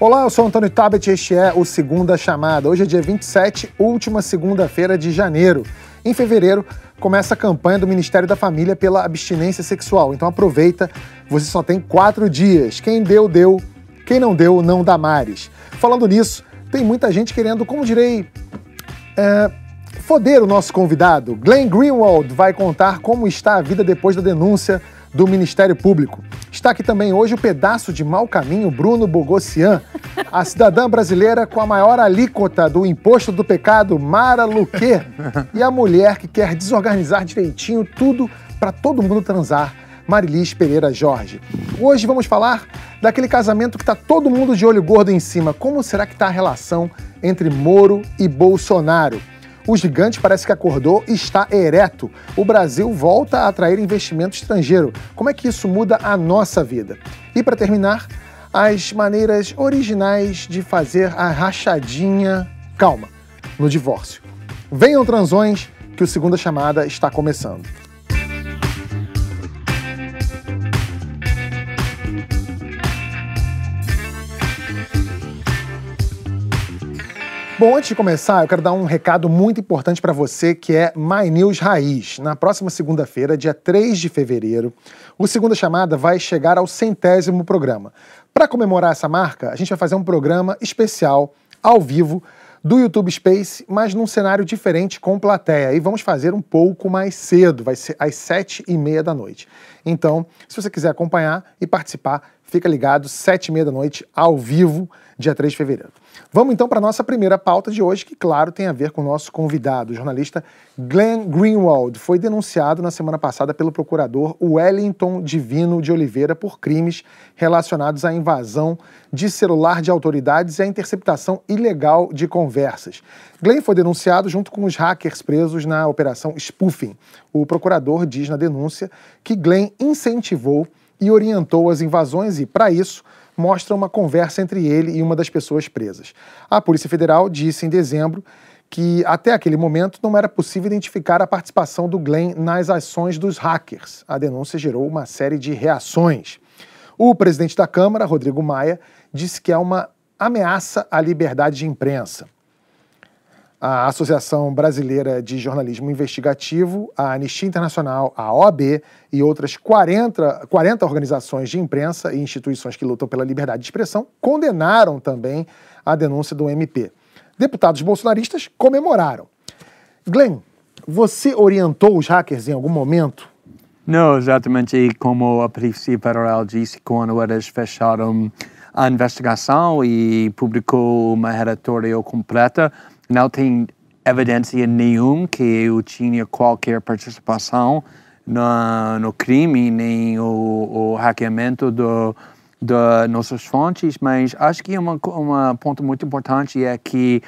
Olá, eu sou Antônio Tabet e este é o Segunda Chamada. Hoje é dia 27, última segunda-feira de janeiro. Em fevereiro, começa a campanha do Ministério da Família pela abstinência sexual. Então aproveita, você só tem quatro dias. Quem deu, deu. Quem não deu, não dá mares. Falando nisso, tem muita gente querendo, como direi, é, foder o nosso convidado. Glenn Greenwald vai contar como está a vida depois da denúncia do Ministério Público. Está aqui também hoje o pedaço de mau caminho Bruno Bogossian, a cidadã brasileira com a maior alíquota do imposto do pecado, Mara Luque, e a mulher que quer desorganizar direitinho tudo para todo mundo transar, Marilis Pereira Jorge. Hoje vamos falar daquele casamento que está todo mundo de olho gordo em cima. Como será que está a relação entre Moro e Bolsonaro? O gigante parece que acordou e está ereto. O Brasil volta a atrair investimento estrangeiro. Como é que isso muda a nossa vida? E para terminar, as maneiras originais de fazer a rachadinha calma no divórcio. Venham transões que o segunda chamada está começando. Bom, antes de começar, eu quero dar um recado muito importante para você que é My News Raiz. Na próxima segunda-feira, dia 3 de fevereiro, o Segunda Chamada vai chegar ao centésimo programa. Para comemorar essa marca, a gente vai fazer um programa especial, ao vivo, do YouTube Space, mas num cenário diferente com plateia. E vamos fazer um pouco mais cedo, vai ser às sete e meia da noite. Então, se você quiser acompanhar e participar, fica ligado, sete e meia da noite, ao vivo, dia 3 de fevereiro. Vamos então para a nossa primeira pauta de hoje, que, claro, tem a ver com o nosso convidado, o jornalista Glenn Greenwald. Foi denunciado na semana passada pelo procurador Wellington Divino de Oliveira por crimes relacionados à invasão de celular de autoridades e à interceptação ilegal de conversas. Glenn foi denunciado junto com os hackers presos na operação Spoofing. O procurador diz na denúncia que Glenn incentivou e orientou as invasões e, para isso, mostra uma conversa entre ele e uma das pessoas presas. A Polícia Federal disse em dezembro que até aquele momento não era possível identificar a participação do Glenn nas ações dos hackers. A denúncia gerou uma série de reações. O presidente da Câmara, Rodrigo Maia, disse que é uma ameaça à liberdade de imprensa a Associação Brasileira de Jornalismo Investigativo, a Anistia Internacional, a OAB e outras 40, 40 organizações de imprensa e instituições que lutam pela liberdade de expressão condenaram também a denúncia do MP. Deputados bolsonaristas comemoraram. Glenn, você orientou os hackers em algum momento? Não, exatamente como a Polícia Federal disse quando eles fecharam a investigação e publicou uma relatório completa não tem evidência nenhuma que eu tinha qualquer participação no, no crime, nem o, o hackeamento do, de nossas fontes, mas acho que uma, uma ponto muito importante é que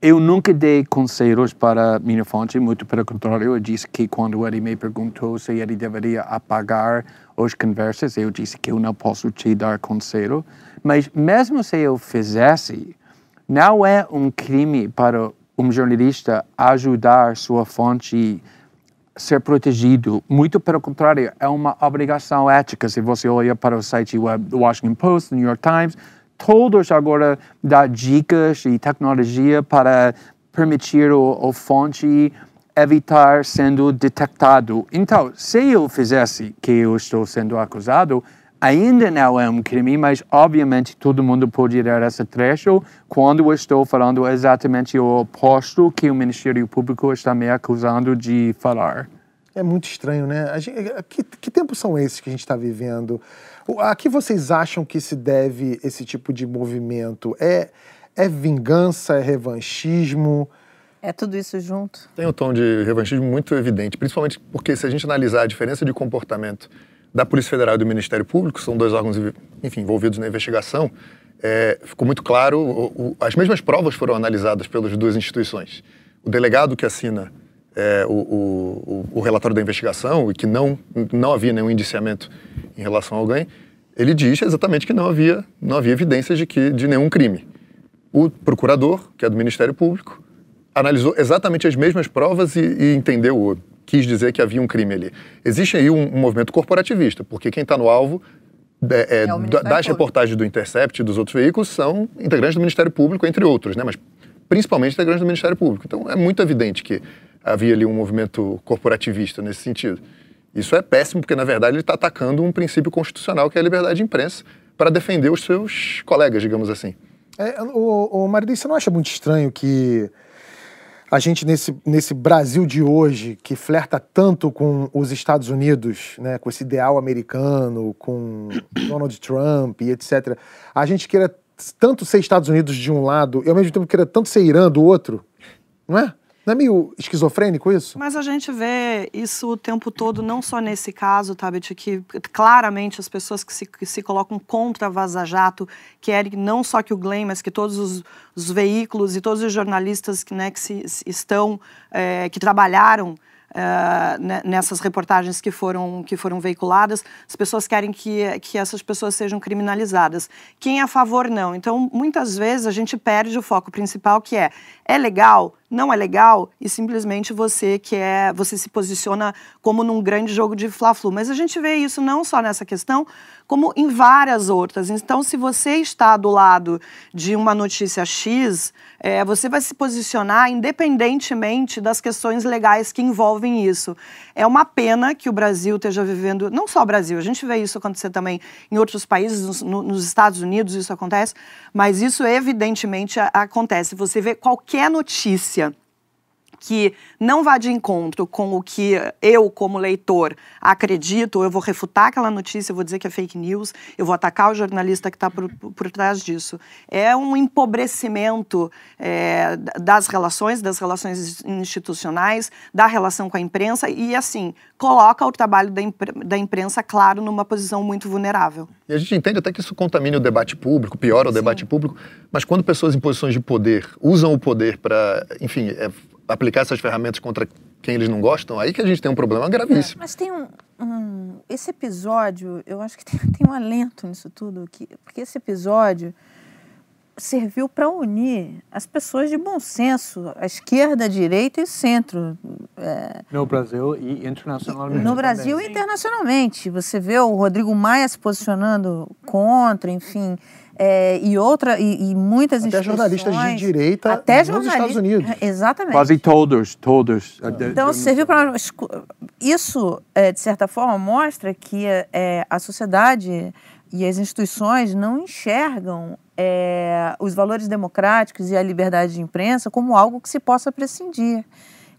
eu nunca dei conselhos para minha fonte, muito pelo contrário, eu disse que quando ele me perguntou se ele deveria apagar as conversas, eu disse que eu não posso te dar conselho, mas mesmo se eu fizesse, não é um crime para um jornalista ajudar sua fonte ser protegido. Muito pelo contrário, é uma obrigação ética. Se você olha para o site web do Washington Post, New York Times, todos agora dão dicas e tecnologia para permitir o, o fonte evitar sendo detectado. Então, se eu fizesse que eu estou sendo acusado, ainda não é um crime, mas obviamente todo mundo pode dar esse trecho quando eu estou falando exatamente o oposto que o Ministério Público está me acusando de falar. É muito estranho, né? Gente, que, que tempos são esses que a gente está vivendo? A que vocês acham que se deve esse tipo de movimento? É, é vingança, é revanchismo? É tudo isso junto? Tem um tom de revanchismo muito evidente, principalmente porque se a gente analisar a diferença de comportamento da Polícia Federal e do Ministério Público, são dois órgãos enfim, envolvidos na investigação, é, ficou muito claro, o, o, as mesmas provas foram analisadas pelas duas instituições. O delegado que assina é, o, o, relatório da investigação e que não, não havia nenhum indiciamento em relação a alguém, ele diz exatamente que não havia, não havia evidências de, que, de nenhum crime. O procurador, que é do Ministério Público, analisou exatamente as mesmas provas e, e entendeu quis dizer que havia um crime ali. Existe aí um, um movimento corporativista, porque quem está no alvo é, é, das reportagens do Intercept e dos outros veículos são integrantes do Ministério Público, entre outros, né? mas principalmente integrantes do Ministério Público. Então é muito evidente que havia ali um movimento corporativista nesse sentido. Isso é péssimo, porque na verdade ele está atacando um princípio constitucional que é a liberdade de imprensa para defender os seus colegas, digamos assim. É, o, o Marido, você não acha muito estranho que a gente nesse, nesse Brasil de hoje, que flerta tanto com os Estados Unidos, né, com esse ideal americano, com Donald Trump e etc., a gente queira tanto ser Estados Unidos de um lado e ao mesmo tempo queira tanto ser Irã do outro, não é? Não é meio esquizofrênico isso? Mas a gente vê isso o tempo todo, não só nesse caso, Tabet, que claramente as pessoas que se, que se colocam contra Vaza Jato querem não só que o Glenn, mas que todos os, os veículos e todos os jornalistas né, que se, estão, é, que trabalharam Uh, nessas reportagens que foram, que foram veiculadas, as pessoas querem que, que essas pessoas sejam criminalizadas. Quem é a favor, não. Então, muitas vezes a gente perde o foco principal, que é, é legal não é legal e simplesmente você quer, você se posiciona como num grande jogo de fla-flu. Mas a gente vê isso não só nessa questão, como em várias outras. Então, se você está do lado de uma notícia X, é, você vai se posicionar independentemente das questões legais que envolvem isso. É uma pena que o Brasil esteja vivendo, não só o Brasil, a gente vê isso acontecer também em outros países, nos, nos Estados Unidos isso acontece, mas isso evidentemente acontece. Você vê qualquer notícia que não vá de encontro com o que eu, como leitor, acredito, eu vou refutar aquela notícia, eu vou dizer que é fake news, eu vou atacar o jornalista que está por, por trás disso. É um empobrecimento é, das relações, das relações institucionais, da relação com a imprensa e, assim, coloca o trabalho da, impre da imprensa, claro, numa posição muito vulnerável. E a gente entende até que isso contamina o debate público, piora o Sim. debate público, mas quando pessoas em posições de poder usam o poder para, enfim, é, aplicar essas ferramentas contra quem eles não gostam, aí que a gente tem um problema gravíssimo. É, mas tem um, um, Esse episódio, eu acho que tem, tem um alento nisso tudo, que, porque esse episódio serviu para unir as pessoas de bom senso, a esquerda, a direita e centro. É, no Brasil e internacionalmente. No Brasil também. e internacionalmente. Você vê o Rodrigo Maia se posicionando contra, enfim. É, e outra e, e muitas até jornalistas de direita até nos Estados Unidos. É, exatamente. Quase todos todos. Então serviu para isso é, de certa forma mostra que é, a sociedade e as instituições não enxergam é, os valores democráticos e a liberdade de imprensa como algo que se possa prescindir.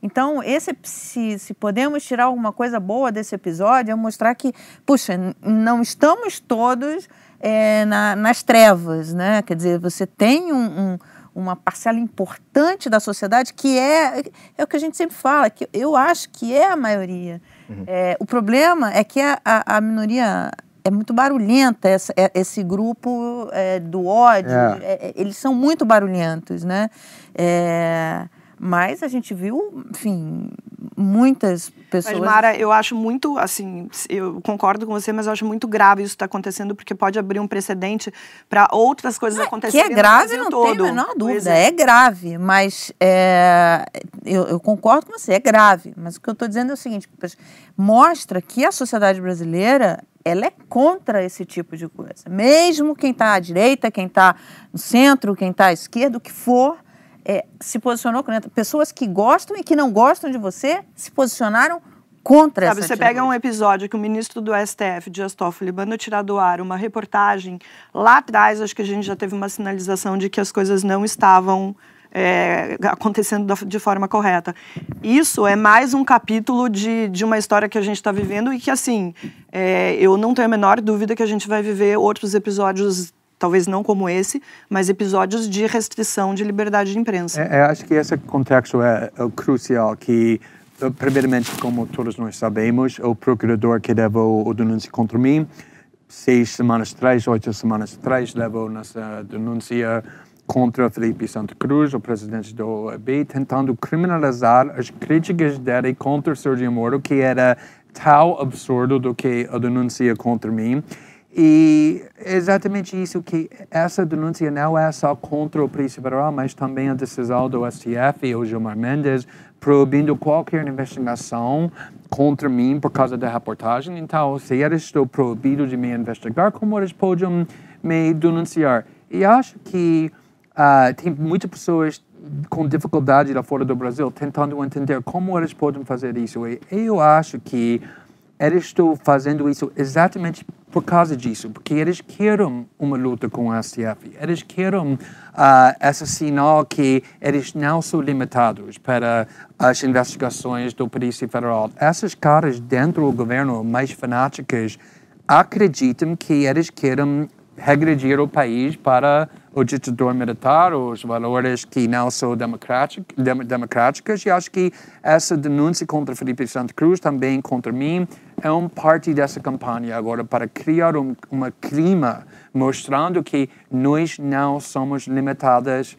Então, esse, se, se podemos tirar alguma coisa boa desse episódio, é mostrar que, puxa, não estamos todos é, na, nas trevas, né? Quer dizer, você tem um, um, uma parcela importante da sociedade que é, é o que a gente sempre fala, que eu acho que é a maioria. Uhum. É, o problema é que a, a, a minoria é muito barulhenta essa, é, esse grupo é, do ódio é. É, é. eles são muito barulhentos né é, mas a gente viu enfim muitas pessoas. Mas, Mara, eu acho muito, assim, eu concordo com você, mas eu acho muito grave isso estar tá acontecendo, porque pode abrir um precedente para outras coisas é, acontecerem. Que é grave, não todo. tem a menor dúvida. É. é. grave, mas é, eu, eu, concordo com você, é grave. Mas o que eu estou dizendo é o seguinte: mostra que a sociedade brasileira ela é contra esse tipo de coisa. Mesmo quem está à direita, quem está no centro, quem está à esquerda, o que for é, se posicionou contra pessoas que gostam e que não gostam de você se posicionaram contra Sabe, essa você pega um episódio que o ministro do STF, Dias Toffoli, manda tirar do ar uma reportagem lá atrás, acho que a gente já teve uma sinalização de que as coisas não estavam é, acontecendo de forma correta. Isso é mais um capítulo de, de uma história que a gente está vivendo e que, assim, é, eu não tenho a menor dúvida que a gente vai viver outros episódios talvez não como esse, mas episódios de restrição de liberdade de imprensa. É, é, acho que esse contexto é, é crucial, que eh, primeiramente, como todos nós sabemos, o procurador que levou o denúncia contra mim, seis semanas atrás, oito semanas atrás, levou nessa denúncia contra Felipe Santa Cruz, o presidente do OAB, tentando criminalizar as críticas dele contra Sergio Moro, que era tal absurdo do que a denúncia contra mim. E exatamente isso que essa denúncia não é só contra o Polícia Federal, mas também a decisão do STF e o Gilmar Mendes proibindo qualquer investigação contra mim por causa da reportagem. Então, se eles estão proibidos de me investigar, como eles podem me denunciar? E acho que uh, tem muitas pessoas com dificuldade lá fora do Brasil tentando entender como eles podem fazer isso. E eu acho que eles estão fazendo isso exatamente por causa disso, porque eles querem uma luta com o STF, eles querem uh, esse sinal que eles não são limitados para as investigações do Polícia Federal. Essas caras dentro do governo mais fanáticas acreditam que eles querem regredir o país para o ditador militar, os valores que não são democráticos, e acho que essa denúncia contra Felipe Santa Cruz, também contra mim, é uma parte dessa campanha agora para criar um, uma clima mostrando que nós não somos limitadas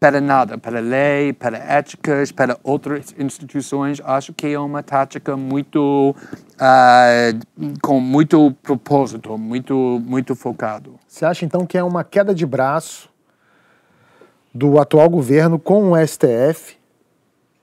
para nada, para lei, para éticas, para outras instituições. Acho que é uma tática muito uh, com muito propósito, muito muito focado. Você acha então que é uma queda de braço do atual governo com o STF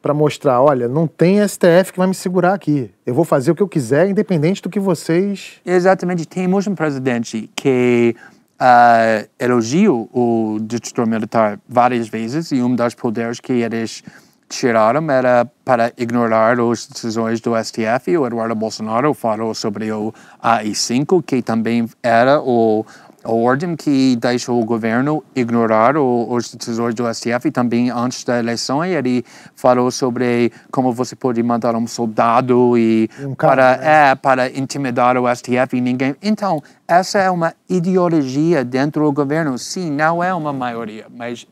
para mostrar, olha, não tem STF que vai me segurar aqui. Eu vou fazer o que eu quiser, independente do que vocês. Exatamente. Temos um presidente que uh, elogiou o ditador militar várias vezes e um dos poderes que eles tiraram era para ignorar as decisões do STF. O Eduardo Bolsonaro falou sobre o AI-5, que também era o a ordem que deixou o governo ignorar o, os decisores do STF também antes da eleição ele falou sobre como você pode mandar um soldado e um para né? é para intimidar o STF e ninguém. Então essa é uma ideologia dentro do governo. Sim não é uma maioria mas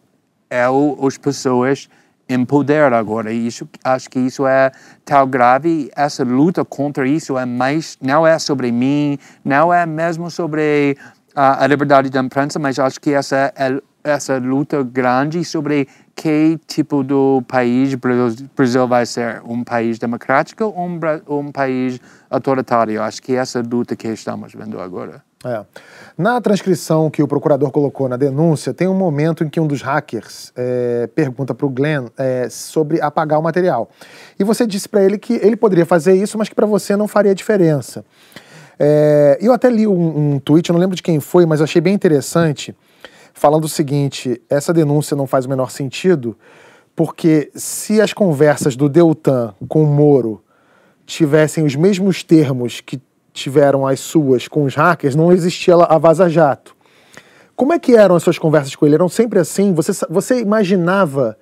é o, as pessoas em poder agora. E isso acho que isso é tão grave. Essa luta contra isso é mais não é sobre mim não é mesmo sobre a, a liberdade da imprensa, mas acho que essa é essa luta grande sobre que tipo de país o Brasil vai ser, um país democrático ou um, um país autoritário. Acho que essa luta que estamos vendo agora. É. Na transcrição que o procurador colocou na denúncia, tem um momento em que um dos hackers é, pergunta para o Glenn é, sobre apagar o material. E você disse para ele que ele poderia fazer isso, mas que para você não faria diferença. É, eu até li um, um tweet, eu não lembro de quem foi, mas achei bem interessante, falando o seguinte: essa denúncia não faz o menor sentido, porque se as conversas do Deltan com o Moro tivessem os mesmos termos que tiveram as suas com os hackers, não existia a Vaza Jato. Como é que eram as suas conversas com ele? Eram sempre assim? Você, você imaginava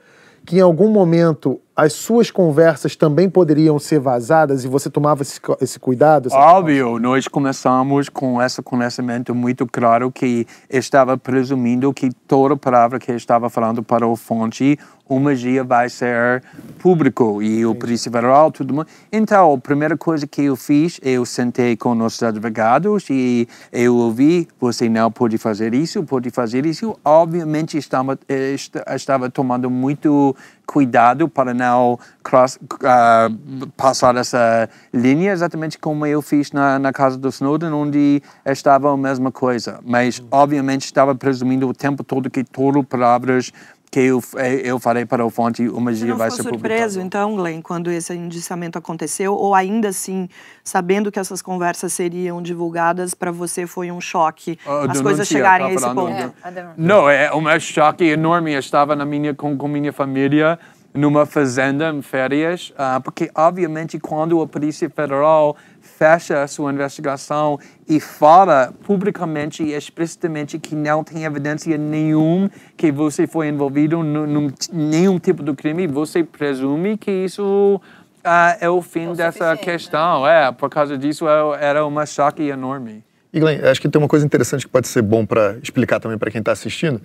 que em algum momento as suas conversas também poderiam ser vazadas e você tomava esse, esse cuidado? Óbvio, nós começamos com esse conhecimento muito claro que estava presumindo que toda palavra que estava falando para o fonte uma dia vai ser público e o Polícia Federal, tudo mais. Então, a primeira coisa que eu fiz, eu sentei com nossos advogados e eu ouvi, você não pode fazer isso, pode fazer isso. Obviamente, estava, eh, estava tomando muito cuidado para não cross, uh, passar essa linha, exatamente como eu fiz na, na casa do Snowden, onde estava a mesma coisa. Mas, obviamente, estava presumindo o tempo todo que todas palavras que eu, é, eu falei para o fonte uma dia vai ser surpreso, então, Glenn, quando esse indiciamento aconteceu, ou ainda assim, sabendo que essas conversas seriam divulgadas, para você foi um choque as coisas chegarem a esse ponto? É, não, é um choque enorme. Eu estava na minha, com, com minha família numa fazenda em férias, uh, porque obviamente quando a Polícia Federal fecha a sua investigação e fala publicamente e explicitamente que não tem evidência nenhuma que você foi envolvido em nenhum tipo de crime, você presume que isso uh, é o fim é o dessa né? questão. Né? É, por causa disso é, era uma choque enorme. E Glenn, acho que tem uma coisa interessante que pode ser bom para explicar também para quem está assistindo.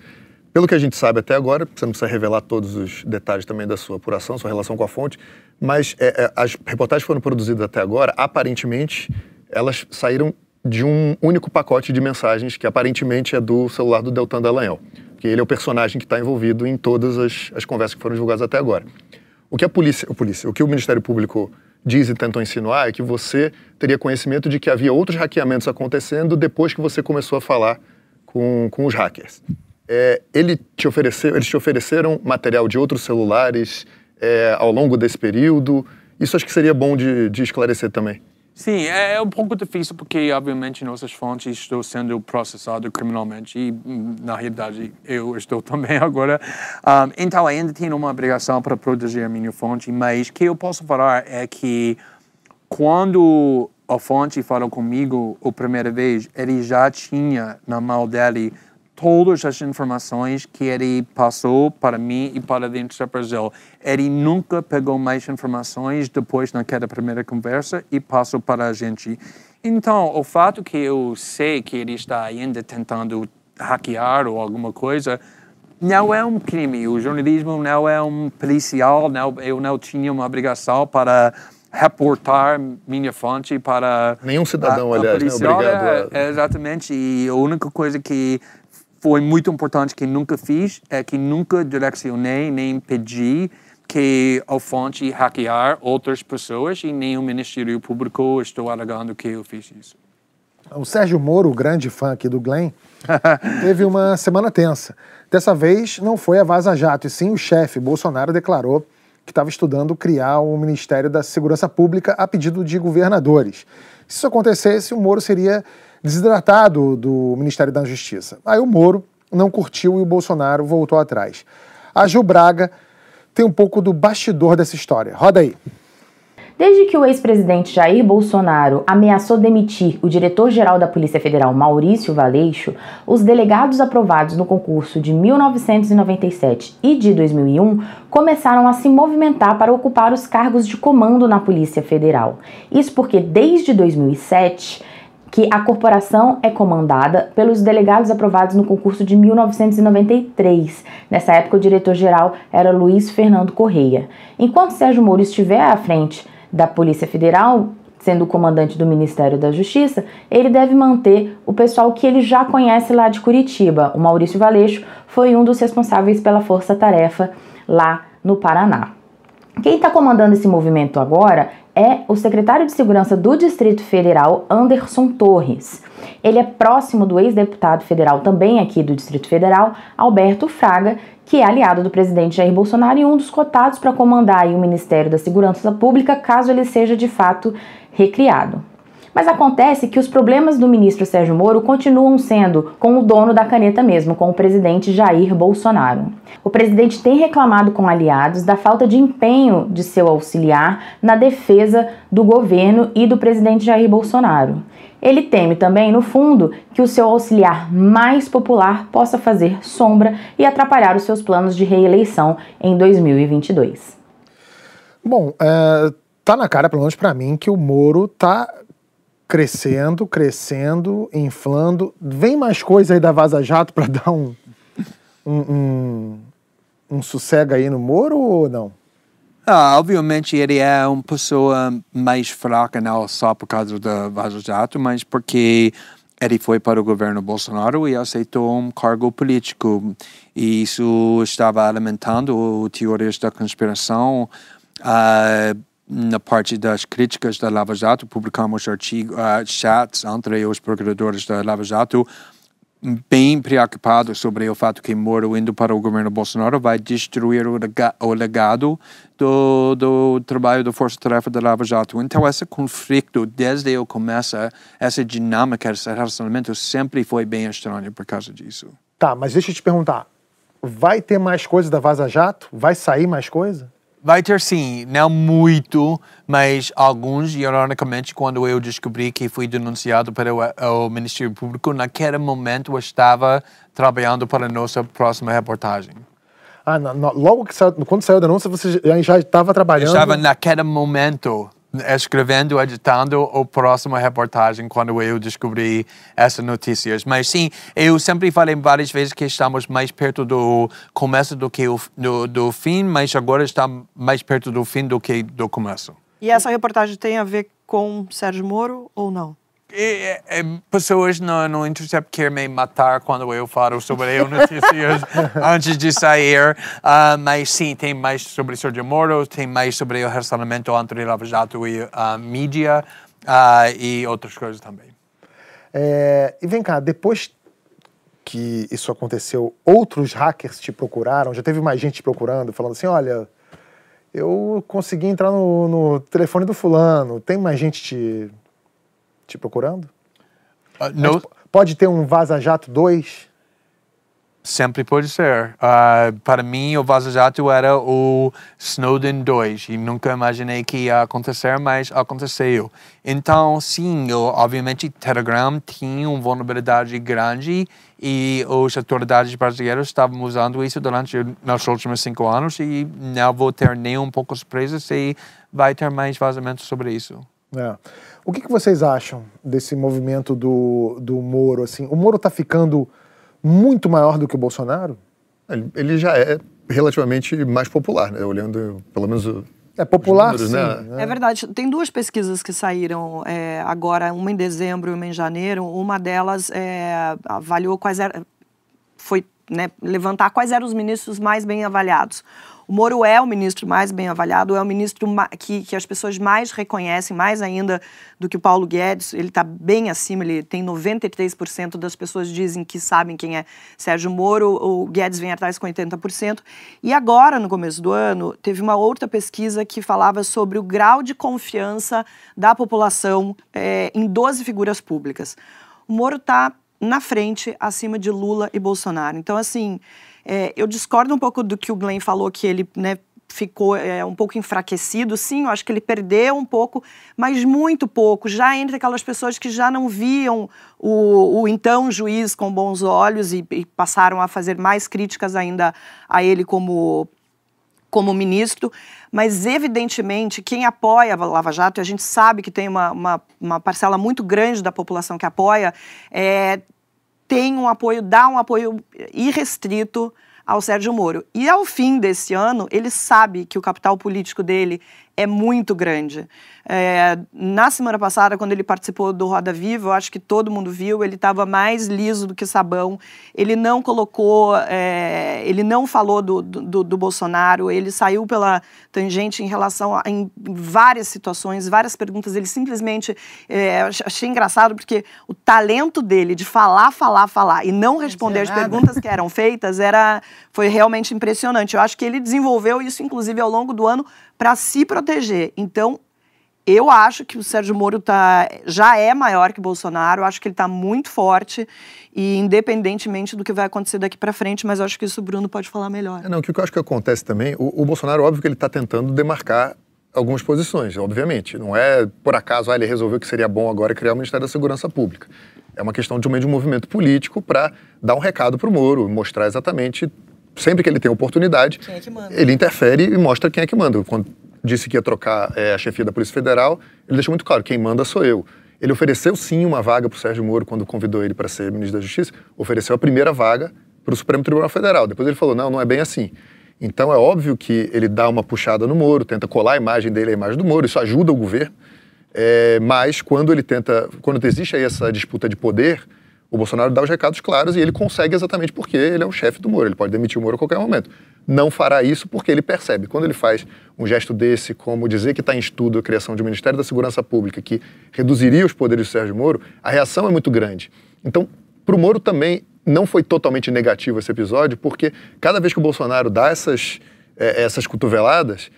Pelo que a gente sabe até agora, você não precisa revelar todos os detalhes também da sua apuração, sua relação com a fonte, mas é, é, as reportagens foram produzidas até agora, aparentemente, elas saíram de um único pacote de mensagens que aparentemente é do celular do Deltan Dallagnol, que ele é o personagem que está envolvido em todas as, as conversas que foram divulgadas até agora. O que a polícia, a polícia, o que o Ministério Público diz e tentam insinuar é que você teria conhecimento de que havia outros hackeamentos acontecendo depois que você começou a falar com, com os hackers. É, ele te ofereceu, eles te ofereceram material de outros celulares é, ao longo desse período? Isso acho que seria bom de, de esclarecer também. Sim, é, é um pouco difícil porque, obviamente, nossas fontes estão sendo processadas criminalmente e, na realidade, eu estou também agora. Um, então, ainda tenho uma obrigação para proteger a minha fonte, mas o que eu posso falar é que quando a fonte falou comigo a primeira vez, ele já tinha na mão dele todas as informações que ele passou para mim e para dentro do Brasil. Ele nunca pegou mais informações depois naquela primeira conversa e passou para a gente. Então, o fato que eu sei que ele está ainda tentando hackear ou alguma coisa, não é um crime. O jornalismo não é um policial, não, eu não tinha uma obrigação para reportar minha fonte para nenhum cidadão, a, a aliás, né? obrigado. É, exatamente. E a única coisa que foi muito importante que nunca fiz é que nunca direcionei nem pedi que a fonte hackear outras pessoas e nem o Ministério Público estou alegando que eu fiz isso. O Sérgio Moro, grande fã aqui do Glenn, teve uma semana tensa. Dessa vez não foi a Vaza Jato, e sim o chefe Bolsonaro declarou que estava estudando criar o Ministério da Segurança Pública a pedido de governadores. Se isso acontecesse, o Moro seria desidratado do Ministério da Justiça. Aí o Moro não curtiu e o Bolsonaro voltou atrás. A Gil Braga tem um pouco do bastidor dessa história. Roda aí. Desde que o ex-presidente Jair Bolsonaro ameaçou demitir o diretor-geral da Polícia Federal Maurício Valeixo, os delegados aprovados no concurso de 1997 e de 2001 começaram a se movimentar para ocupar os cargos de comando na Polícia Federal. Isso porque desde 2007 que a corporação é comandada pelos delegados aprovados no concurso de 1993. Nessa época, o diretor-geral era Luiz Fernando Correia. Enquanto Sérgio Moro estiver à frente da Polícia Federal, sendo o comandante do Ministério da Justiça, ele deve manter o pessoal que ele já conhece lá de Curitiba. O Maurício Valeixo foi um dos responsáveis pela força-tarefa lá no Paraná. Quem está comandando esse movimento agora é o secretário de Segurança do Distrito Federal, Anderson Torres. Ele é próximo do ex-deputado federal, também aqui do Distrito Federal, Alberto Fraga, que é aliado do presidente Jair Bolsonaro e um dos cotados para comandar o Ministério da Segurança Pública, caso ele seja de fato recriado. Mas acontece que os problemas do ministro Sérgio Moro continuam sendo com o dono da caneta mesmo, com o presidente Jair Bolsonaro. O presidente tem reclamado com aliados da falta de empenho de seu auxiliar na defesa do governo e do presidente Jair Bolsonaro. Ele teme também, no fundo, que o seu auxiliar mais popular possa fazer sombra e atrapalhar os seus planos de reeleição em 2022. Bom, é, tá na cara, pelo menos para mim, que o Moro tá crescendo, crescendo, inflando. Vem mais coisa aí da Vaza Jato para dar um, um, um, um sossego aí no Moro ou não? Ah, obviamente ele é uma pessoa mais fraca não só por causa da Vaza Jato, mas porque ele foi para o governo Bolsonaro e aceitou um cargo político. E isso estava alimentando teorias da conspiração. Uh, na parte das críticas da Lava Jato, publicamos artigos, uh, chats entre os procuradores da Lava Jato, bem preocupados sobre o fato que Moro indo para o governo Bolsonaro vai destruir o, o legado do, do trabalho da Força Tarefa da Lava Jato. Então, esse conflito, desde o começo, essa dinâmica, esse relacionamento sempre foi bem estranho por causa disso. Tá, mas deixa eu te perguntar. Vai ter mais coisa da Vaza Jato? Vai sair mais coisa? Vai ter sim, não muito, mas alguns, ironicamente, quando eu descobri que fui denunciado pelo o Ministério Público, naquele momento eu estava trabalhando para a nossa próxima reportagem. Ah, não, não, logo que saiu, quando saiu a denúncia, você já estava trabalhando? Eu estava naquele momento escrevendo, editando a próxima reportagem quando eu descobri essas notícias. Mas sim, eu sempre falei várias vezes que estamos mais perto do começo do que o, do, do fim, mas agora está mais perto do fim do que do começo. E essa reportagem tem a ver com Sérgio Moro ou não? É, é, pessoas no, no Intercept querem me matar quando eu falo sobre notícias antes de sair, uh, mas sim, tem mais sobre Sérgio Moro, tem mais sobre o relacionamento entre Lava Jato e a uh, mídia uh, e outras coisas também. É, e vem cá, depois que isso aconteceu, outros hackers te procuraram? Já teve mais gente te procurando, falando assim, olha, eu consegui entrar no, no telefone do fulano, tem mais gente te te procurando? Uh, no... Pode ter um Vaza Jato 2? Sempre pode ser. Uh, para mim, o Vaza Jato era o Snowden 2 e nunca imaginei que ia acontecer, mas aconteceu. Então, sim, eu, obviamente, Telegram tinha uma vulnerabilidade grande e as autoridades brasileiras estavam usando isso durante os últimos cinco anos e não vou ter nem um pouco surpresa se vai ter mais vazamentos sobre isso. É. O que, que vocês acham desse movimento do, do Moro? Assim, o Moro está ficando muito maior do que o Bolsonaro? Ele, ele já é relativamente mais popular, né? olhando pelo menos é popular, números, sim. Né? É verdade. Tem duas pesquisas que saíram é, agora, uma em dezembro e uma em janeiro. Uma delas é, avaliou quais eram, foi né, levantar quais eram os ministros mais bem avaliados. O Moro é o ministro mais bem avaliado, é o ministro que, que as pessoas mais reconhecem, mais ainda do que o Paulo Guedes. Ele está bem acima, ele tem 93% das pessoas dizem que sabem quem é Sérgio Moro, o Guedes vem atrás com 80%. E agora, no começo do ano, teve uma outra pesquisa que falava sobre o grau de confiança da população é, em 12 figuras públicas. O Moro está na frente, acima de Lula e Bolsonaro. Então, assim, é, eu discordo um pouco do que o Glenn falou, que ele né, ficou é, um pouco enfraquecido. Sim, eu acho que ele perdeu um pouco, mas muito pouco. Já entre aquelas pessoas que já não viam o, o então juiz com bons olhos e, e, passaram a fazer mais críticas ainda a ele como, como ministro. Mas, evidentemente, quem apoia a Lava Jato, e a gente sabe que tem uma, uma, uma parcela muito grande da população que apoia, é, tem um apoio, dá um apoio irrestrito ao Sérgio Moro. E ao fim desse ano, ele sabe que o capital político dele é muito grande. É, na semana passada, quando ele participou do Roda Viva, eu acho que todo mundo viu, ele estava mais liso do que sabão. Ele não colocou, é, ele não falou do, do, do, Bolsonaro, ele saiu pela tangente em relação a em várias situações, várias perguntas. Ele simplesmente. É, achei engraçado porque o talento dele de falar, falar, falar e não responder as perguntas que eram feitas era, foi realmente impressionante. Eu acho que ele desenvolveu isso, inclusive, ao longo do ano para se proteger. Então, eu acho que o Sérgio Moro tá, já é maior que o Bolsonaro, acho que ele está muito forte, e independentemente do que vai acontecer daqui para frente, mas eu acho que isso o Bruno pode falar melhor. É, não, o que eu acho que acontece também, o, o Bolsonaro, óbvio que ele está tentando demarcar algumas posições, obviamente. Não é por acaso, ah, ele resolveu que seria bom agora criar o Ministério da Segurança Pública. É uma questão de um, de um movimento político para dar um recado para o Moro, mostrar exatamente sempre que ele tem oportunidade, é ele interfere e mostra quem é que manda. Quando disse que ia trocar é, a chefia da Polícia Federal, ele deixou muito claro, quem manda sou eu. Ele ofereceu sim uma vaga para o Sérgio Moro quando convidou ele para ser ministro da Justiça, ofereceu a primeira vaga para o Supremo Tribunal Federal. Depois ele falou, não, não é bem assim. Então é óbvio que ele dá uma puxada no Moro, tenta colar a imagem dele à imagem do Moro, isso ajuda o governo, é, mas quando ele tenta, quando existe aí essa disputa de poder, o Bolsonaro dá os recados claros e ele consegue exatamente porque ele é o chefe do Moro, ele pode demitir o Moro a qualquer momento. Não fará isso porque ele percebe. Quando ele faz um gesto desse, como dizer que está em estudo a criação de um Ministério da Segurança Pública que reduziria os poderes do Sérgio Moro, a reação é muito grande. Então, para o Moro também não foi totalmente negativo esse episódio, porque cada vez que o Bolsonaro dá essas, é, essas cotoveladas,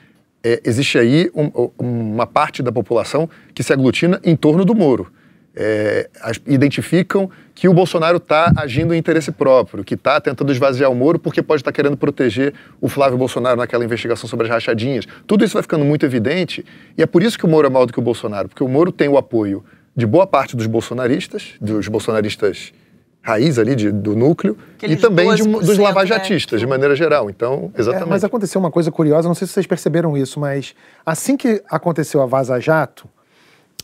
é, existe aí um, uma parte da população que se aglutina em torno do Moro é, identificam que o Bolsonaro está agindo em interesse próprio, que está tentando esvaziar o Moro porque pode estar tá querendo proteger o Flávio Bolsonaro naquela investigação sobre as rachadinhas. Tudo isso vai ficando muito evidente e é por isso que o Moro é maior do que o Bolsonaro, porque o Moro tem o apoio de boa parte dos bolsonaristas, dos bolsonaristas raiz ali de, do núcleo Aqueles e também de, dos lavajatistas, né? de maneira geral. Então, exatamente. É, mas aconteceu uma coisa curiosa, não sei se vocês perceberam isso, mas assim que aconteceu a Vaza Jato,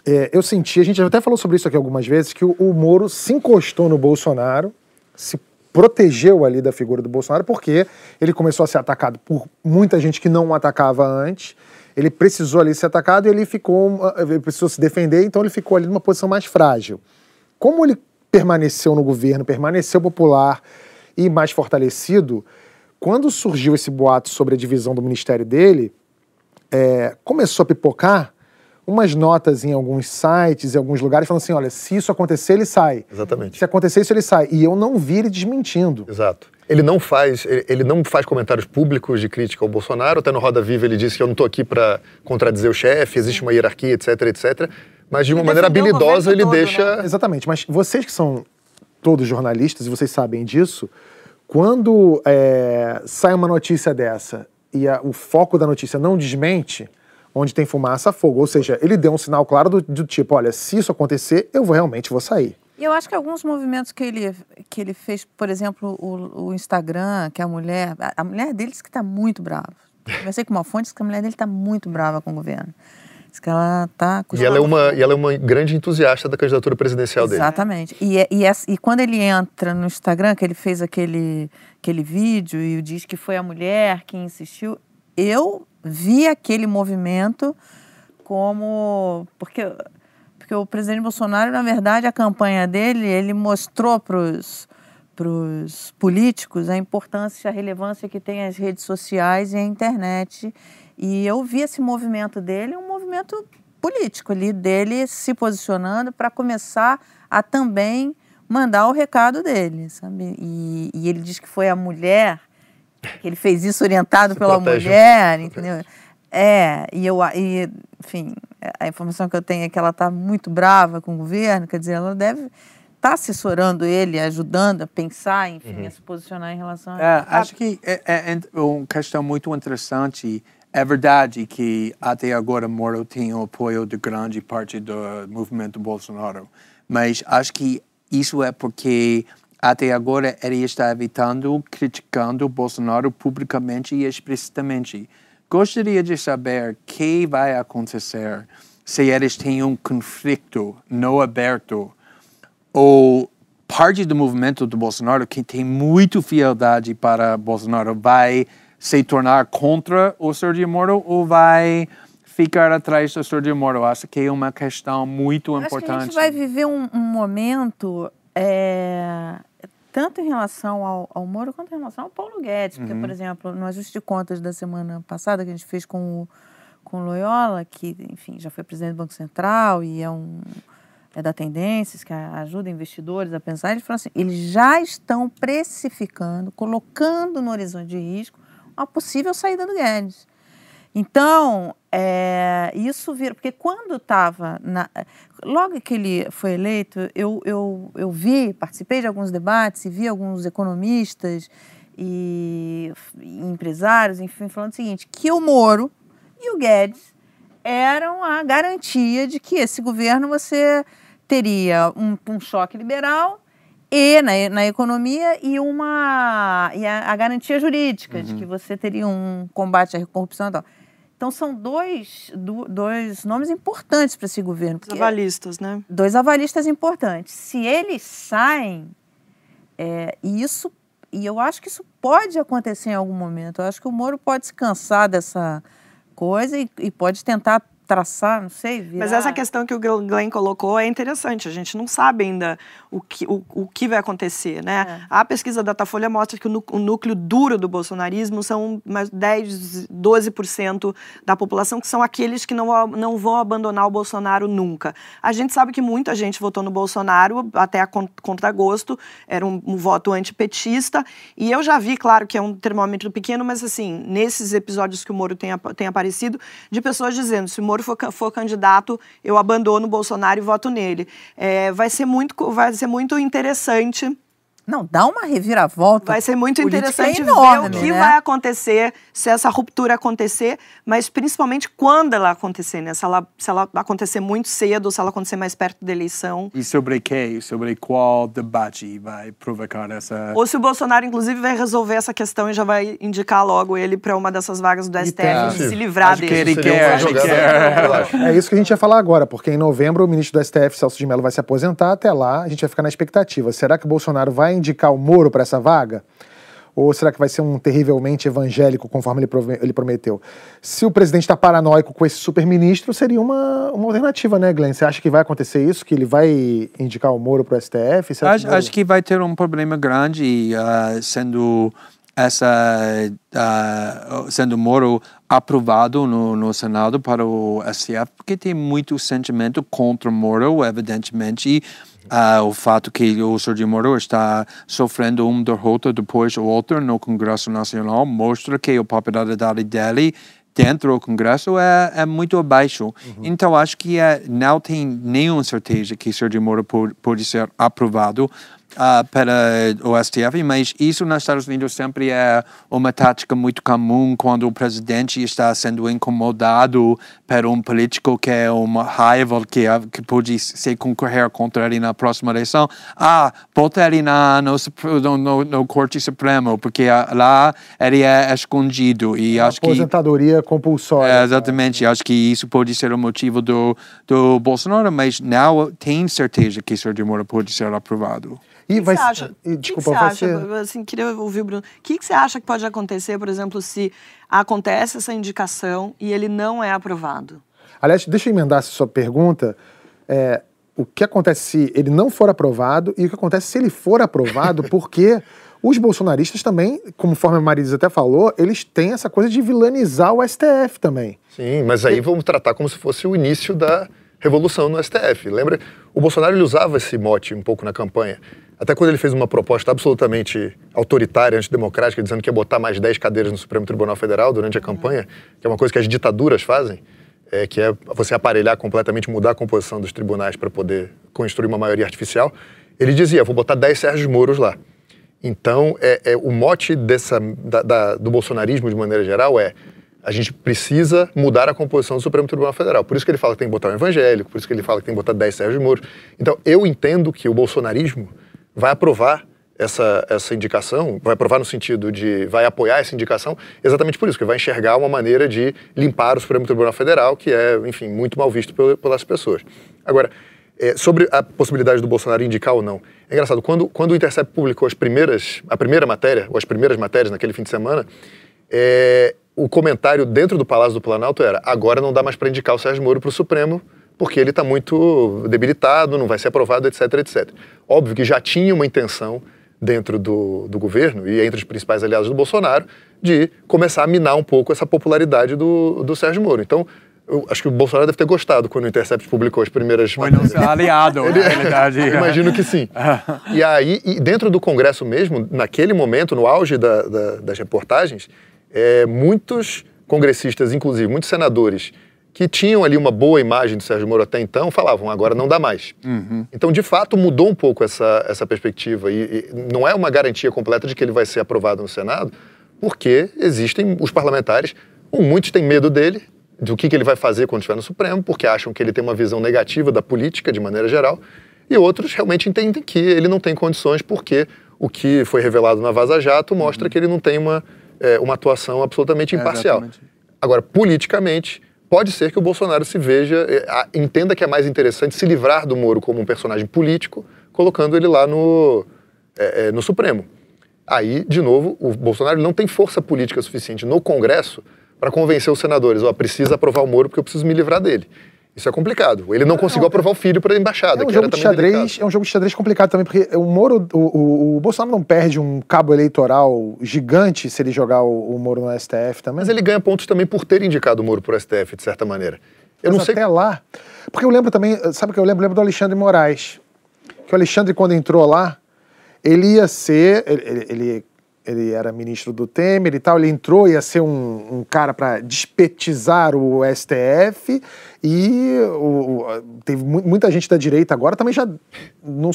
é, eu senti, a gente até falou sobre isso aqui algumas vezes, que o, o Moro se encostou no Bolsonaro, se protegeu ali da figura do Bolsonaro, porque ele começou a ser atacado por muita gente que não o atacava antes. ele precisou ali ser atacado e ele ficou, ele precisou se defender, então ele ficou ali numa posição mais frágil. Como ele permaneceu no governo, permaneceu popular e mais fortalecido, quando surgiu esse boato sobre a divisão do ministério dele, é, começou a pipocar umas notas em alguns sites, em alguns lugares, falando assim: olha, se isso acontecer, ele sai. Exatamente. Se acontecer isso, ele sai. E eu não vi ele desmentindo. Exato. Ele não faz, ele, não faz comentários públicos de crítica ao Bolsonaro. Até no Roda Viva ele disse que eu não estou aqui para contradizer o chefe, existe uma hierarquia, etc, etc. Mas de uma Ele maneira habilidosa ele todo, deixa. né? Exatamente, mas vocês que são todos jornalistas e vocês sabem disso, quando é, sai uma notícia dessa e a- o foco da notícia não desmente, onde tem fumaça, fogo. Ou seja, ele deu um sinal claro do, do tipo, olha, se isso acontecer, eu vou realmente vou sair. E eu acho que alguns movimentos que ele, que ele fez, por exemplo, o, o Instagram, que a mulher. A, a mulher dele disse que está muito brava. Conversei com uma fonte, disse que a mulher dele está muito brava com o governo. Diz que ela está E ela, é uma, e ela é uma grande entusiasta da candidatura presidencial dele. Exatamente. E, é- e, essa- e quando ele entra no Instagram, que ele fez aquele, aquele vídeo e diz que foi a mulher que insistiu, eu vi aquele movimento como. Porque, porque o presidente Bolsonaro, na verdade, a campanha dele, ele mostrou para os políticos a importância, a relevância que tem as redes sociais e a internet. E eu vi esse movimento dele, um movimento político ali, dele se posicionando para começar a também mandar o recado dele, sabe? E, e ele diz que foi a mulher, que ele fez isso orientado Se pela protege. mulher, entendeu? É, e eu, e, enfim, a informação que eu tenho é que ela está muito brava com o governo, quer dizer, ela deve estar assessorando ele, ajudando a pensar, enfim, a se posicionar em relação a. É, acho que é, é, é uma questão muito interessante. É verdade que até agora Moro tem o apoio de grande parte do movimento Bolsonaro, mas acho que isso é porque até agora ele está evitando criticando Bolsonaro publicamente e explicitamente. Gostaria de saber o que vai acontecer se eles têm um conflito não aberto ou parte do movimento do Bolsonaro que tem muito fialdade para Bolsonaro vai se tornar contra o Sergio Moro ou vai ficar atrás do Sergio Moro? Acho que é uma questão muito Eu Acho que a importante. gente vai viver um, um momento, é, tanto em relação ao, ao Moro quanto em relação ao Paulo Guedes. Porque, por exemplo, no ajuste de contas da semana passada, que a gente fez com o, com o Loyola, que, enfim, já foi presidente do Banco Central e é um. É da Tendências, que ajuda investidores a pensar, eles falam assim: eles já estão precificando, colocando no horizonte de risco a possível saída do Guedes. Então, é, isso vira. Porque quando estava. Logo que ele foi eleito, eu, eu, eu vi, participei de alguns debates e vi alguns economistas e, e empresários, enfim, falando o seguinte: que o Moro e o Guedes eram a garantia de que esse governo você teria um, um choque liberal e na, na economia e uma e a, a garantia jurídica de que você teria um combate à corrupção e tal. Então são dois, do- dois nomes importantes para esse governo. Porque- avalistas, né? dois avalistas importantes. Se eles saem, é, e isso e eu acho que isso pode acontecer em algum momento. Eu acho que o Moro pode se cansar dessa coisa e, e pode tentar traçar, não sei, virar... Mas essa questão que o Glenn colocou é interessante. A gente não sabe ainda o que, o, o que vai acontecer, né? É. A pesquisa da Datafolha mostra que o, nú- o núcleo duro do bolsonarismo são mais 10, 12% da população, que são aqueles que não, não vão abandonar o Bolsonaro nunca. A gente sabe que muita gente votou no Bolsonaro até a con- contragosto, era um, um voto antipetista, e eu já vi, claro, que é um termômetro pequeno, mas assim, nesses episódios que o Moro tem, tem aparecido, de pessoas dizendo, se o Moro for, ca- for candidato, eu abandono o Bolsonaro e voto nele. É, vai, ser muito, vai ser muito interessante Não, dá uma reviravolta. Vai ser muito interessante enorme, ver o que né? vai acontecer, se essa ruptura acontecer, mas principalmente quando ela acontecer, né? Se ela, se ela acontecer muito cedo, se ela acontecer mais perto da eleição. E sobre que? Sobre qual debate vai provocar essa... Ou se o Bolsonaro, inclusive, vai resolver essa questão e já vai indicar logo ele para uma dessas vagas do STF tem- e se livrar Acho que dele. ele Seria quer, ele quer. É isso que a gente ia falar agora, porque em novembro o ministro do STF, Celso de Mello, vai se aposentar. Até lá, a gente vai ficar na expectativa. Será que o Bolsonaro vai indicar o Moro para essa vaga? Ou será que vai ser um terrivelmente evangélico, conforme ele, ele prometeu? Se o presidente está paranoico com esse super-ministro, seria uma, uma alternativa, né, Glenn? Você acha que vai acontecer isso? Que ele vai indicar o Moro para o STF? Acho, acho, que vai ter um problema grande, uh, sendo essa uh, sendo Moro aprovado no, no Senado para o STF, porque tem muito sentimento contra Moro, evidentemente, e uh, o fato que o Sergio Moro está sofrendo uma derrota depois do outro no Congresso Nacional mostra que a popularidade dele dentro do Congresso é, é muito abaixo. Uhum. Então, acho que é, não tem nenhuma certeza que Sergio Moro pode, pode ser aprovado uh, para o STF, mas isso nos Estados Unidos sempre é uma tática muito comum quando o presidente está sendo incomodado por um político que é uma raiva que, é, que pode se concorrer contra ele na próxima eleição. Ah, bota ele na, no, no, no Corte Supremo, porque lá ele é escondido. E acho aposentadoria que, compulsória. É, exatamente, acho que isso pode ser o motivo do, do Bolsonaro, mas não tem certeza que Sergio Moro pode ser aprovado. E vai, você acha? E, desculpa, que que você acha? Assim, queria ouvir o Bruno. O que, que você acha que pode acontecer, por exemplo, se acontece essa indicação e ele não é aprovado? Aliás, deixa eu emendar essa sua pergunta. É, o que acontece se ele não for aprovado e o que acontece se ele for aprovado, porque os bolsonaristas também, conforme a Marisa até falou, eles têm essa coisa de vilanizar o STF também. Sim, mas aí vamos tratar como se fosse o início da revolução no STF. Lembra? O Bolsonaro ele usava esse mote um pouco na campanha. Até quando ele fez uma proposta absolutamente autoritária, antidemocrática, dizendo que ia botar mais 10 cadeiras no Supremo Tribunal Federal durante a uhum. campanha, que é uma coisa que as ditaduras fazem, é, que é você aparelhar completamente, mudar a composição dos tribunais para poder construir uma maioria artificial, ele dizia: vou botar 10 Sérgio Moros lá. Então, é, é o mote dessa, da, da, do bolsonarismo, de maneira geral, é a gente precisa mudar a composição do Supremo Tribunal Federal. Por isso que ele fala que tem que botar um evangélico, por isso que ele fala que tem que botar 10 Sérgio Moro. Então, eu entendo que o bolsonarismo vai aprovar essa, essa indicação, vai aprovar no sentido de vai apoiar essa indicação, exatamente por isso, que vai enxergar uma maneira de limpar o Supremo Tribunal Federal, que é, enfim, muito mal visto pelas pessoas. Agora, é, sobre a possibilidade do Bolsonaro indicar ou não, é engraçado, quando, quando o Intercept publicou as primeiras, a primeira matéria, ou as primeiras matérias naquele fim de semana, é, o comentário dentro do Palácio do Planalto era agora não dá mais para indicar o Sérgio Moro para o Supremo, porque ele está muito debilitado, não vai ser aprovado, etc, etc. Óbvio que já tinha uma intenção dentro do, do governo e entre os principais aliados do Bolsonaro de começar a minar um pouco essa popularidade do, do Sérgio Moro. Então, eu acho que o Bolsonaro deve ter gostado quando o Intercept publicou as primeiras. Foi não ser aliado, Ele, na realidade. imagino que sim. e aí, e dentro do Congresso mesmo, naquele momento, no auge da, da, das reportagens, é, muitos congressistas, inclusive muitos senadores, que tinham ali uma boa imagem do Sérgio Moro até então, falavam, agora não dá mais. Uhum. Então, de fato, mudou um pouco essa, essa perspectiva. E, e, não é uma garantia completa de que ele vai ser aprovado no Senado, porque existem os parlamentares, muitos têm medo dele, do que, que ele vai fazer quando estiver no Supremo, porque acham que ele tem uma visão negativa da política de maneira geral, e outros realmente entendem que ele não tem condições, porque o que foi revelado na Vaza Jato mostra uhum. que ele não tem uma, é, uma atuação absolutamente imparcial. É, Agora, politicamente, pode ser que o Bolsonaro se veja, eh, entenda que é mais interessante se livrar do Moro como um personagem político, colocando ele lá no, é, no Supremo. Aí, de novo, o Bolsonaro não tem força política suficiente no Congresso para convencer os senadores, ó, oh, precisa aprovar o Moro porque eu preciso me livrar dele. Isso é complicado. Ele não conseguiu não, aprovar o filho para a embaixada. É um, jogo de xadrez, é um jogo de xadrez complicado também, porque o Moro, o, o, o, Bolsonaro não perde um cabo eleitoral gigante se ele jogar o, o, Moro no STF também. Mas ele ganha pontos também por ter indicado o Moro para o STF, de certa maneira. Eu Mas não sei. Até lá. Porque eu lembro também, sabe o que eu lembro? Eu lembro do Alexandre Moraes. Que o Alexandre, quando entrou lá, ele ia ser. ele, ele ele era ministro do Temer e tal, ele entrou, ia ser um, um cara para despetizar o STF e o, o, teve muita gente da direita agora também já não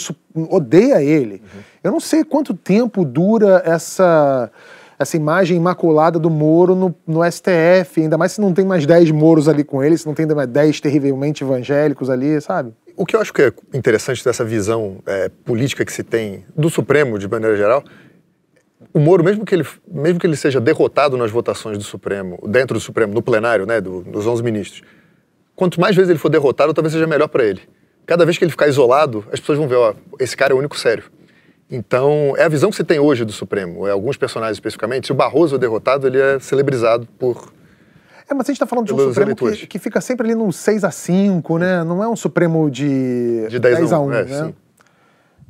odeia ele. Uhum. Eu não sei quanto tempo dura essa essa imagem imaculada do Moro no, no STF, ainda mais se não tem mais 10 Moros ali com ele, se não tem mais 10 terrivelmente evangélicos ali, sabe? O que eu acho que é interessante dessa visão é, política que se tem do Supremo, de maneira geral, o Moro, mesmo que, ele, mesmo que ele seja derrotado nas votações do Supremo, dentro do Supremo, no plenário, né, do, dos 11 ministros, quanto mais vezes ele for derrotado, talvez seja melhor para ele. Cada vez que ele ficar isolado, as pessoas vão ver, ó, esse cara é o único sério. Então, é a visão que você tem hoje do Supremo, é alguns personagens especificamente. Se o Barroso é derrotado, ele é celebrizado por. É, mas a gente está falando de um Supremo que, que, fica sempre ali no 6 a 5 né? Não é um Supremo de, de 10, 10 a 1, 1 é, né? Sim.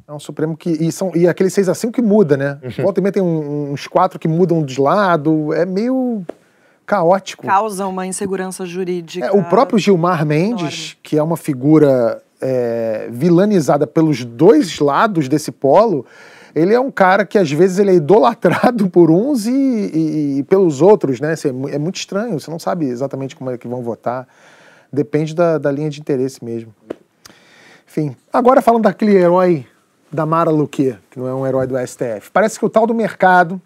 É um Supremo que. E, são, e aquele 6 a 5 que muda, né? Uhum. Volta e meia tem uns quatro que mudam de lado. É meio caótico. Causa uma insegurança jurídica. É, o próprio Gilmar Mendes, que é uma figura é, vilanizada pelos dois lados desse polo, ele é um cara que às vezes ele é idolatrado por uns e, e, e pelos outros, né? Assim, é muito estranho, você não sabe exatamente como é que vão votar. Depende da, da linha de interesse mesmo. Enfim, agora falando daquele herói da Mara Luque, que não é um herói do STF. Parece que o tal do mercado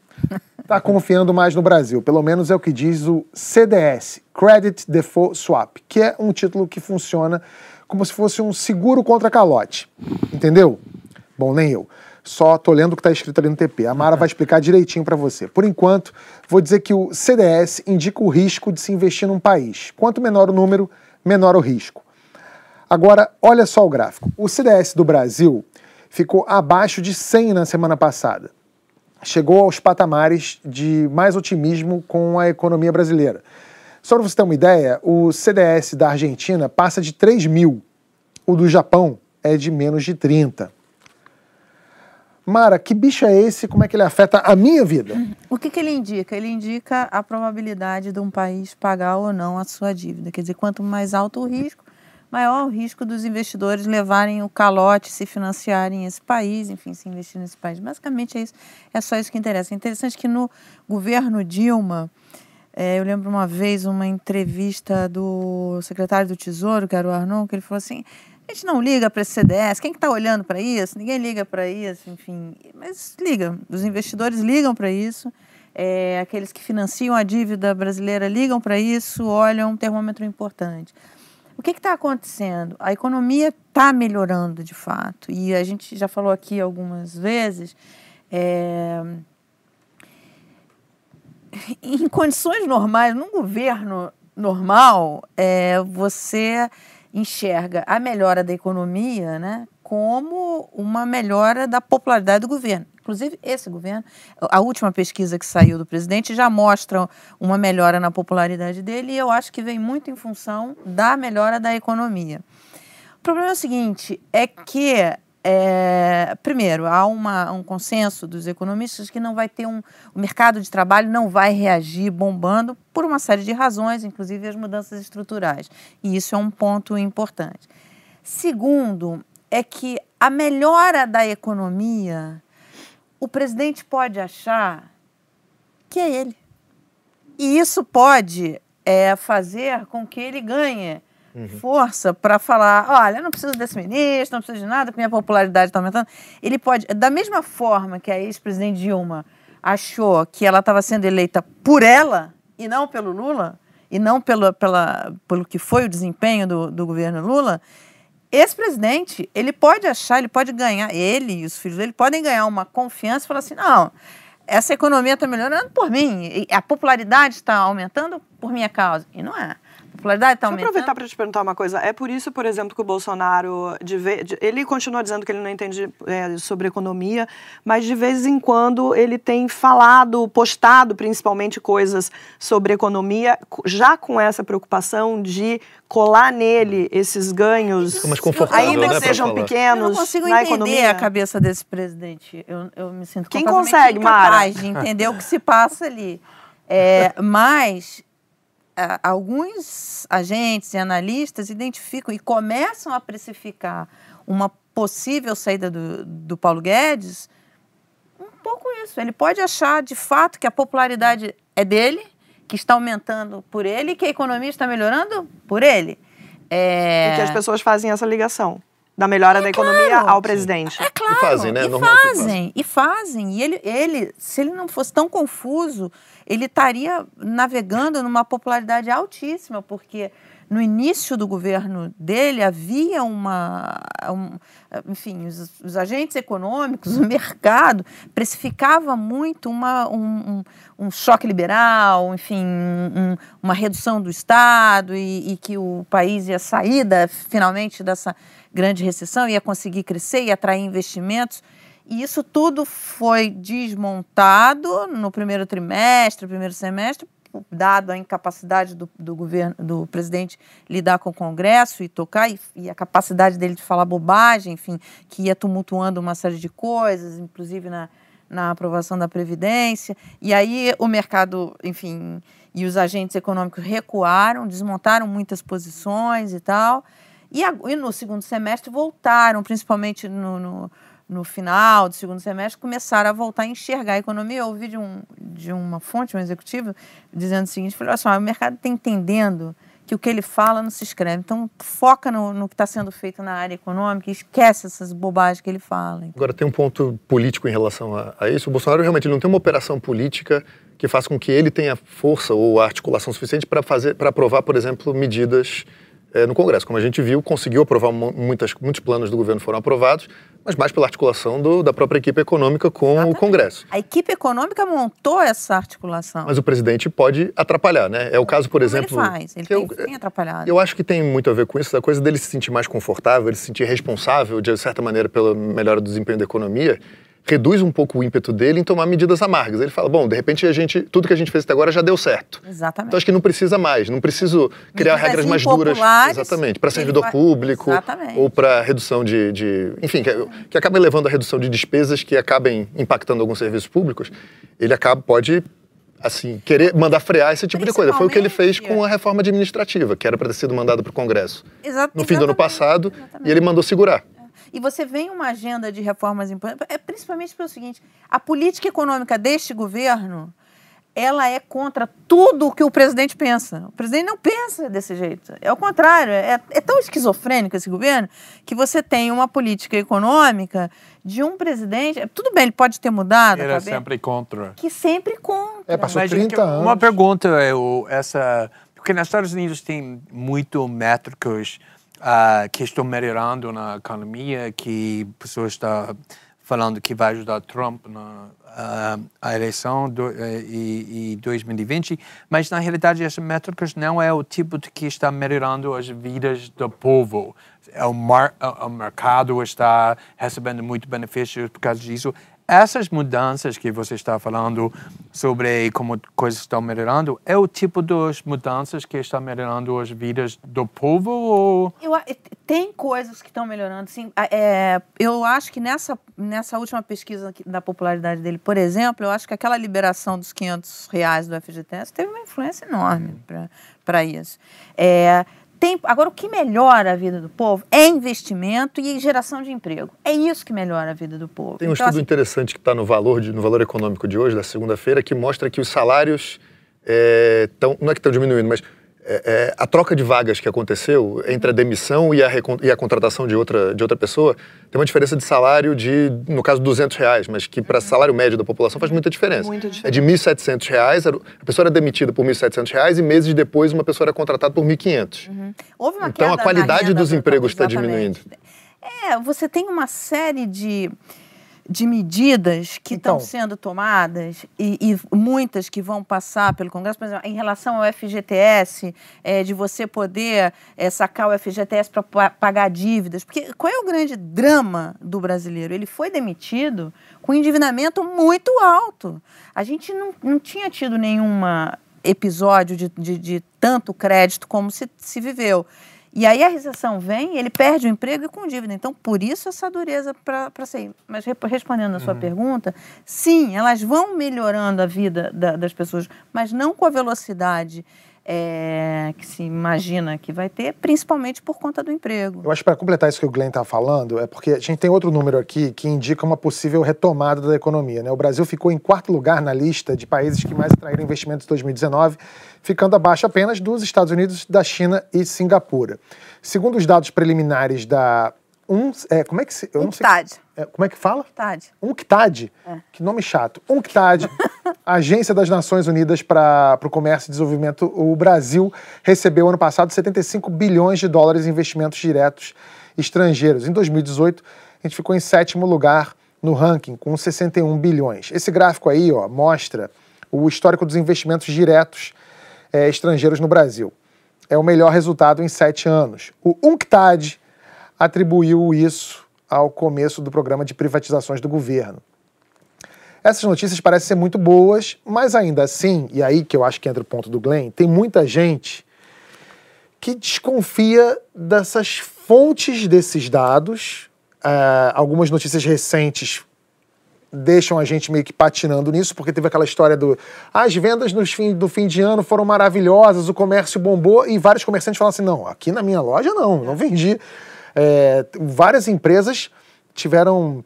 está confiando mais no Brasil. Pelo menos é o que diz o CDS, Credit Default Swap, que é um título que funciona como se fosse um seguro contra calote. Entendeu? Bom, nem eu. Só tô lendo o que está escrito ali no TP. A Mara vai explicar direitinho para você. Por enquanto, vou dizer que o CDS indica o risco de se investir num país. Quanto menor o número, menor o risco. Agora, olha só o gráfico. O CDS do Brasil ficou abaixo de 100 na semana passada. Chegou aos patamares de mais otimismo com a economia brasileira. Só para você ter uma ideia, o CDS da Argentina passa de 3 mil, o do Japão é de menos de 30. Mara, que bicho é esse? Como é que ele afeta a minha vida? O que, que ele indica? Ele indica a probabilidade de um país pagar ou não a sua dívida. Quer dizer, quanto mais alto o risco, maior o risco dos investidores levarem o calote, se financiarem esse país, enfim, se investir nesse país. Basicamente é isso, é só isso que interessa. É interessante que no governo Dilma, é, eu lembro uma vez uma entrevista do secretário do Tesouro, que era o Arnon, que ele falou assim: a gente não liga para esse CDS, quem está que tá olhando para isso? Ninguém liga para isso, enfim. Mas liga, os investidores ligam para isso. É, aqueles que financiam a dívida brasileira ligam para isso, olham um termômetro importante. O que está acontecendo? A economia está melhorando de fato. E a gente já falou aqui algumas vezes. É... Em condições normais, num governo normal, é, você enxerga a melhora da economia né, como uma melhora da popularidade do governo. Inclusive, esse governo, a última pesquisa que saiu do presidente já mostra uma melhora na popularidade dele e eu acho que vem muito em função da melhora da economia. O problema é o seguinte: é que é, primeiro, há uma, um consenso dos economistas que não vai ter um. O mercado de trabalho não vai reagir bombando por uma série de razões, inclusive as mudanças estruturais. E isso é um ponto importante. Segundo, é que a melhora da economia o presidente pode achar que é ele. E isso pode é, fazer com que ele ganhe uhum. força para falar: olha, eu não preciso desse ministro, não preciso de nada, porque minha popularidade está aumentando. Ele pode, da mesma forma que a ex-presidente Dilma achou que ela estava sendo eleita por ela e não pelo Lula, e não pelo, pela, pelo que foi o desempenho do, do governo Lula, esse presidente, ele pode achar, ele pode ganhar, ele e os filhos dele podem ganhar uma confiança e falar assim: não, essa economia está melhorando por mim, a popularidade está aumentando por minha causa. E não é popularidade está aumentando. Deixa eu aproveitar para te perguntar uma coisa. É por isso, por exemplo, que o Bolsonaro, de de, ele continua dizendo que ele não entende é, sobre economia, mas de vez em quando ele tem falado, postado principalmente coisas sobre economia, já com essa preocupação de colar nele esses ganhos, mais confortável, ainda né, que sejam pequenos, eu não consigo na entender economia. a cabeça desse presidente. Eu, eu me sinto Quem consegue, Mara? de entender o que se passa ali. É, mas alguns agentes e analistas identificam e começam a precificar uma possível saída do, do Paulo Guedes um pouco isso. Ele pode achar de fato que a popularidade é dele, que está aumentando por ele que a economia está melhorando por ele. É... E que as pessoas fazem essa ligação da melhora é da economia claro. ao presidente. É claro. E fazem, né? E fazem, e fazem. E ele, ele, se ele não fosse tão confuso, ele estaria navegando numa popularidade altíssima, porque no início do governo dele havia uma, um, enfim, os, os, agentes econômicos, o mercado precificava muito uma, um, um, um choque liberal, enfim, uma redução do Estado e, e, que o país ia sair da, finalmente dessa grande recessão, ia conseguir crescer e atrair investimentos. E isso tudo foi desmontado no primeiro trimestre, primeiro semestre, dado a incapacidade do, do governo, do presidente lidar com o Congresso e tocar, e, e, a capacidade dele de falar bobagem, enfim, que ia tumultuando uma série de coisas, inclusive na, na aprovação da Previdência. E aí o mercado, enfim, e os agentes econômicos recuaram, desmontaram muitas posições e tal. E, e no segundo semestre voltaram, principalmente no, no no final do segundo semestre, começaram a voltar a enxergar a economia. Eu ouvi de, um, de uma fonte, um executivo, dizendo o seguinte: falou assim, o mercado está entendendo que o que ele fala não se escreve. Então, foca no, no que está sendo feito na área econômica e esquece essas bobagens que ele fala. Agora, tem um ponto político em relação a, a isso. O Bolsonaro realmente não tem uma operação política que faça com que ele tenha força ou articulação suficiente para fazer, para aprovar, por exemplo, medidas é, no Congresso. Como a gente viu, conseguiu aprovar muitas, muitos planos do governo foram aprovados, mas mais pela articulação do, da própria equipe econômica com Exatamente. o Congresso. A equipe econômica montou essa articulação. Mas o presidente pode atrapalhar, né? É o caso, por Como exemplo. Ele faz, ele tem, eu, tem atrapalhado. Eu acho que tem muito a ver com isso, da coisa dele se sentir mais confortável, ele se sentir responsável, de certa maneira, pela melhora do desempenho da economia reduz um pouco o ímpeto dele em tomar medidas amargas. Ele fala, bom, de repente a gente, tudo que a gente fez até agora já deu certo. Exatamente. Então acho que não precisa mais, não preciso criar medidas regras mais duras, exatamente, para servidor vai... público exatamente. ou para redução de, de enfim, que, que acabem levando a redução de despesas que acabem impactando alguns serviços públicos. Ele acaba pode assim, querer mandar frear esse tipo de coisa. Foi o que ele fez com a reforma administrativa, que era para ter sido mandada para o Congresso Exato, no fim do ano passado, exatamente. e ele mandou segurar. E você vem uma agenda de reformas importantes, é principalmente pelo seguinte: a política econômica deste governo ela é contra tudo o que o presidente pensa. O presidente não pensa desse jeito. É o contrário. É, é, tão esquizofrênico esse governo que você tem uma política econômica de um presidente. Tudo bem, ele pode ter mudado. Ele é sempre contra. Que sempre contra. É, passou 30 anos. Uma pergunta é o, essa. Porque nos Estados Unidos tem muito métricos uh, que estão melhorando na economia, que pessoas estão falando que vai ajudar Trump na uh, a eleição do, uh, e, e 2020, mas na realidade essas métricas não é o tipo de que está melhorando as vidas do povo. É o, mar, o mercado está recebendo muito benefícios por causa disso essas mudanças que você está falando sobre como coisas estão melhorando, é o tipo das mudanças que estão melhorando as vidas do povo? Ou... Eu, tem coisas que estão melhorando, sim. É, eu acho que nessa, nessa última pesquisa da popularidade dele, por exemplo, eu acho que aquela liberação dos 500 reais do FGTS teve uma influência enorme para isso. É, tem, agora, o que melhora a vida do povo é investimento e geração de emprego. É isso que melhora a vida do povo. Tem um então, estudo assim, interessante que está no valor, de, no valor econômico de hoje, da segunda-feira, que mostra que os salários é, tão, não é que estão diminuindo, mas é, é, a troca de vagas que aconteceu entre a demissão e a, e a, contratação de outra, de outra pessoa tem uma diferença de salário de, no caso, 200 reais, mas que para salário médio da população faz muita diferença. É de 1.700 reais, a pessoa era demitida por 1.700 reais e meses depois uma pessoa era contratada por 1.500. Uhum. então a qualidade dos empregos está diminuindo. É, você tem uma série de de medidas que então, estão sendo tomadas e, e, muitas que vão passar pelo Congresso, por exemplo, em relação ao FGTS, é, de você poder é, sacar o FGTS para pagar dívidas. Porque qual é o grande drama do brasileiro? Ele foi demitido com endividamento muito alto. A gente não, não tinha tido nenhum episódio de, de, de tanto crédito como se, se viveu. E aí a recessão vem, ele perde o emprego e com dívida. Então, por isso essa dureza para sair. Mas respondendo a sua uhum. pergunta, sim, elas vão melhorando a vida da, das pessoas, mas não com a velocidade é, que se imagina que vai ter, principalmente por conta do emprego. Eu acho que para completar isso que o Glenn está falando, é porque a gente tem outro número aqui que indica uma possível retomada da economia. Né? O Brasil ficou em quarto lugar na lista de países que mais atraíram investimentos em 2019, ficando abaixo apenas dos Estados Unidos, da China e Singapura. Segundo os dados preliminares da um, é, como é que se, eu não sei, é, como é que fala? UNCTAD. UNCTAD. É. Que nome chato. UNCTAD, Agência das Nações Unidas para o Comércio e Desenvolvimento. O Brasil recebeu ano passado 75 bilhões de dólares em investimentos diretos estrangeiros. Em 2018, a gente ficou em sétimo lugar no ranking, com 61 bilhões. Esse gráfico aí ó, mostra o histórico dos investimentos diretos é, estrangeiros no Brasil. É o melhor resultado em sete anos. O UNCTAD atribuiu isso ao começo do programa de privatizações do governo. Essas notícias parecem ser muito boas, mas ainda assim, e aí que eu acho que entra o ponto do Glenn, tem muita gente que desconfia dessas fontes desses dados. Uh, algumas notícias recentes deixam a gente meio que patinando nisso, porque teve aquela história do as vendas no fim, do fim de ano foram maravilhosas, o comércio bombou, e vários comerciantes falam assim: não, aqui na minha loja não, não vendi. É, várias empresas tiveram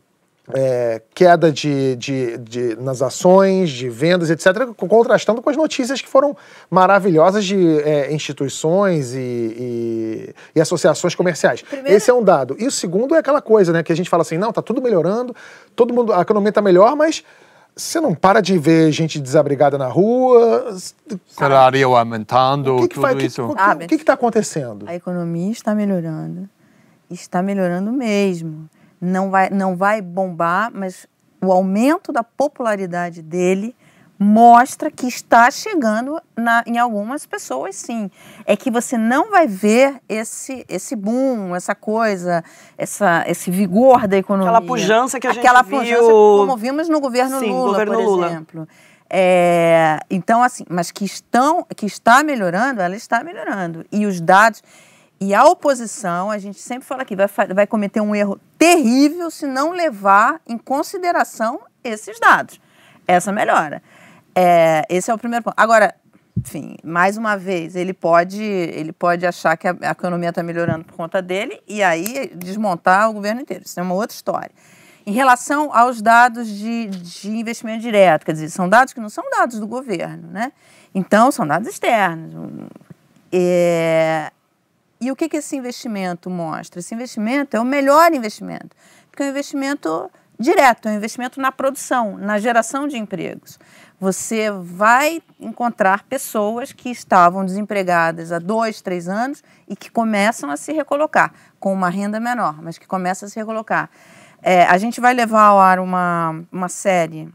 é, queda de, de, de, nas ações, de vendas, etc., contrastando com as notícias que foram maravilhosas de é, instituições e, e, e, associações comerciais. Primeiro... Esse é um dado. E o segundo é aquela coisa, né, que a gente fala assim, não, tá tudo melhorando, todo mundo, a economia está melhor, mas você não para de ver gente desabrigada na rua. Salário aumentando, o que que tudo faz, isso. O que está acontecendo? A economia está melhorando. Está melhorando mesmo não vai, não vai bombar, mas o aumento da popularidade dele mostra que está chegando na, em algumas pessoas, sim. É que você não vai ver esse, esse boom, essa coisa, essa, esse vigor da economia. Aquela pujança que a Aquela gente pujança, viu... como vimos no governo sim, Lula, governo por Lula. exemplo. É, então, assim, mas que, estão, que está melhorando, ela está melhorando. E os dados... E a oposição, a gente sempre fala aqui, vai, vai cometer um erro terrível se não levar em consideração esses dados. Essa melhora. É, esse é o primeiro ponto. Agora, enfim, mais uma vez, ele pode, ele pode achar que a, a economia está melhorando por conta dele e aí desmontar o governo inteiro. Isso é uma outra história. Em relação aos dados de, de investimento direto, quer dizer, são dados que não são dados do governo, né? Então, são dados externos. É, e o que, que esse investimento mostra? Esse investimento é o melhor investimento, porque é um investimento direto, é um investimento na produção, na geração de empregos. Você vai encontrar pessoas que estavam desempregadas há dois, três anos e que começam a se recolocar, com uma renda menor, mas que começam a se recolocar. É, a gente vai levar ao ar uma, uma série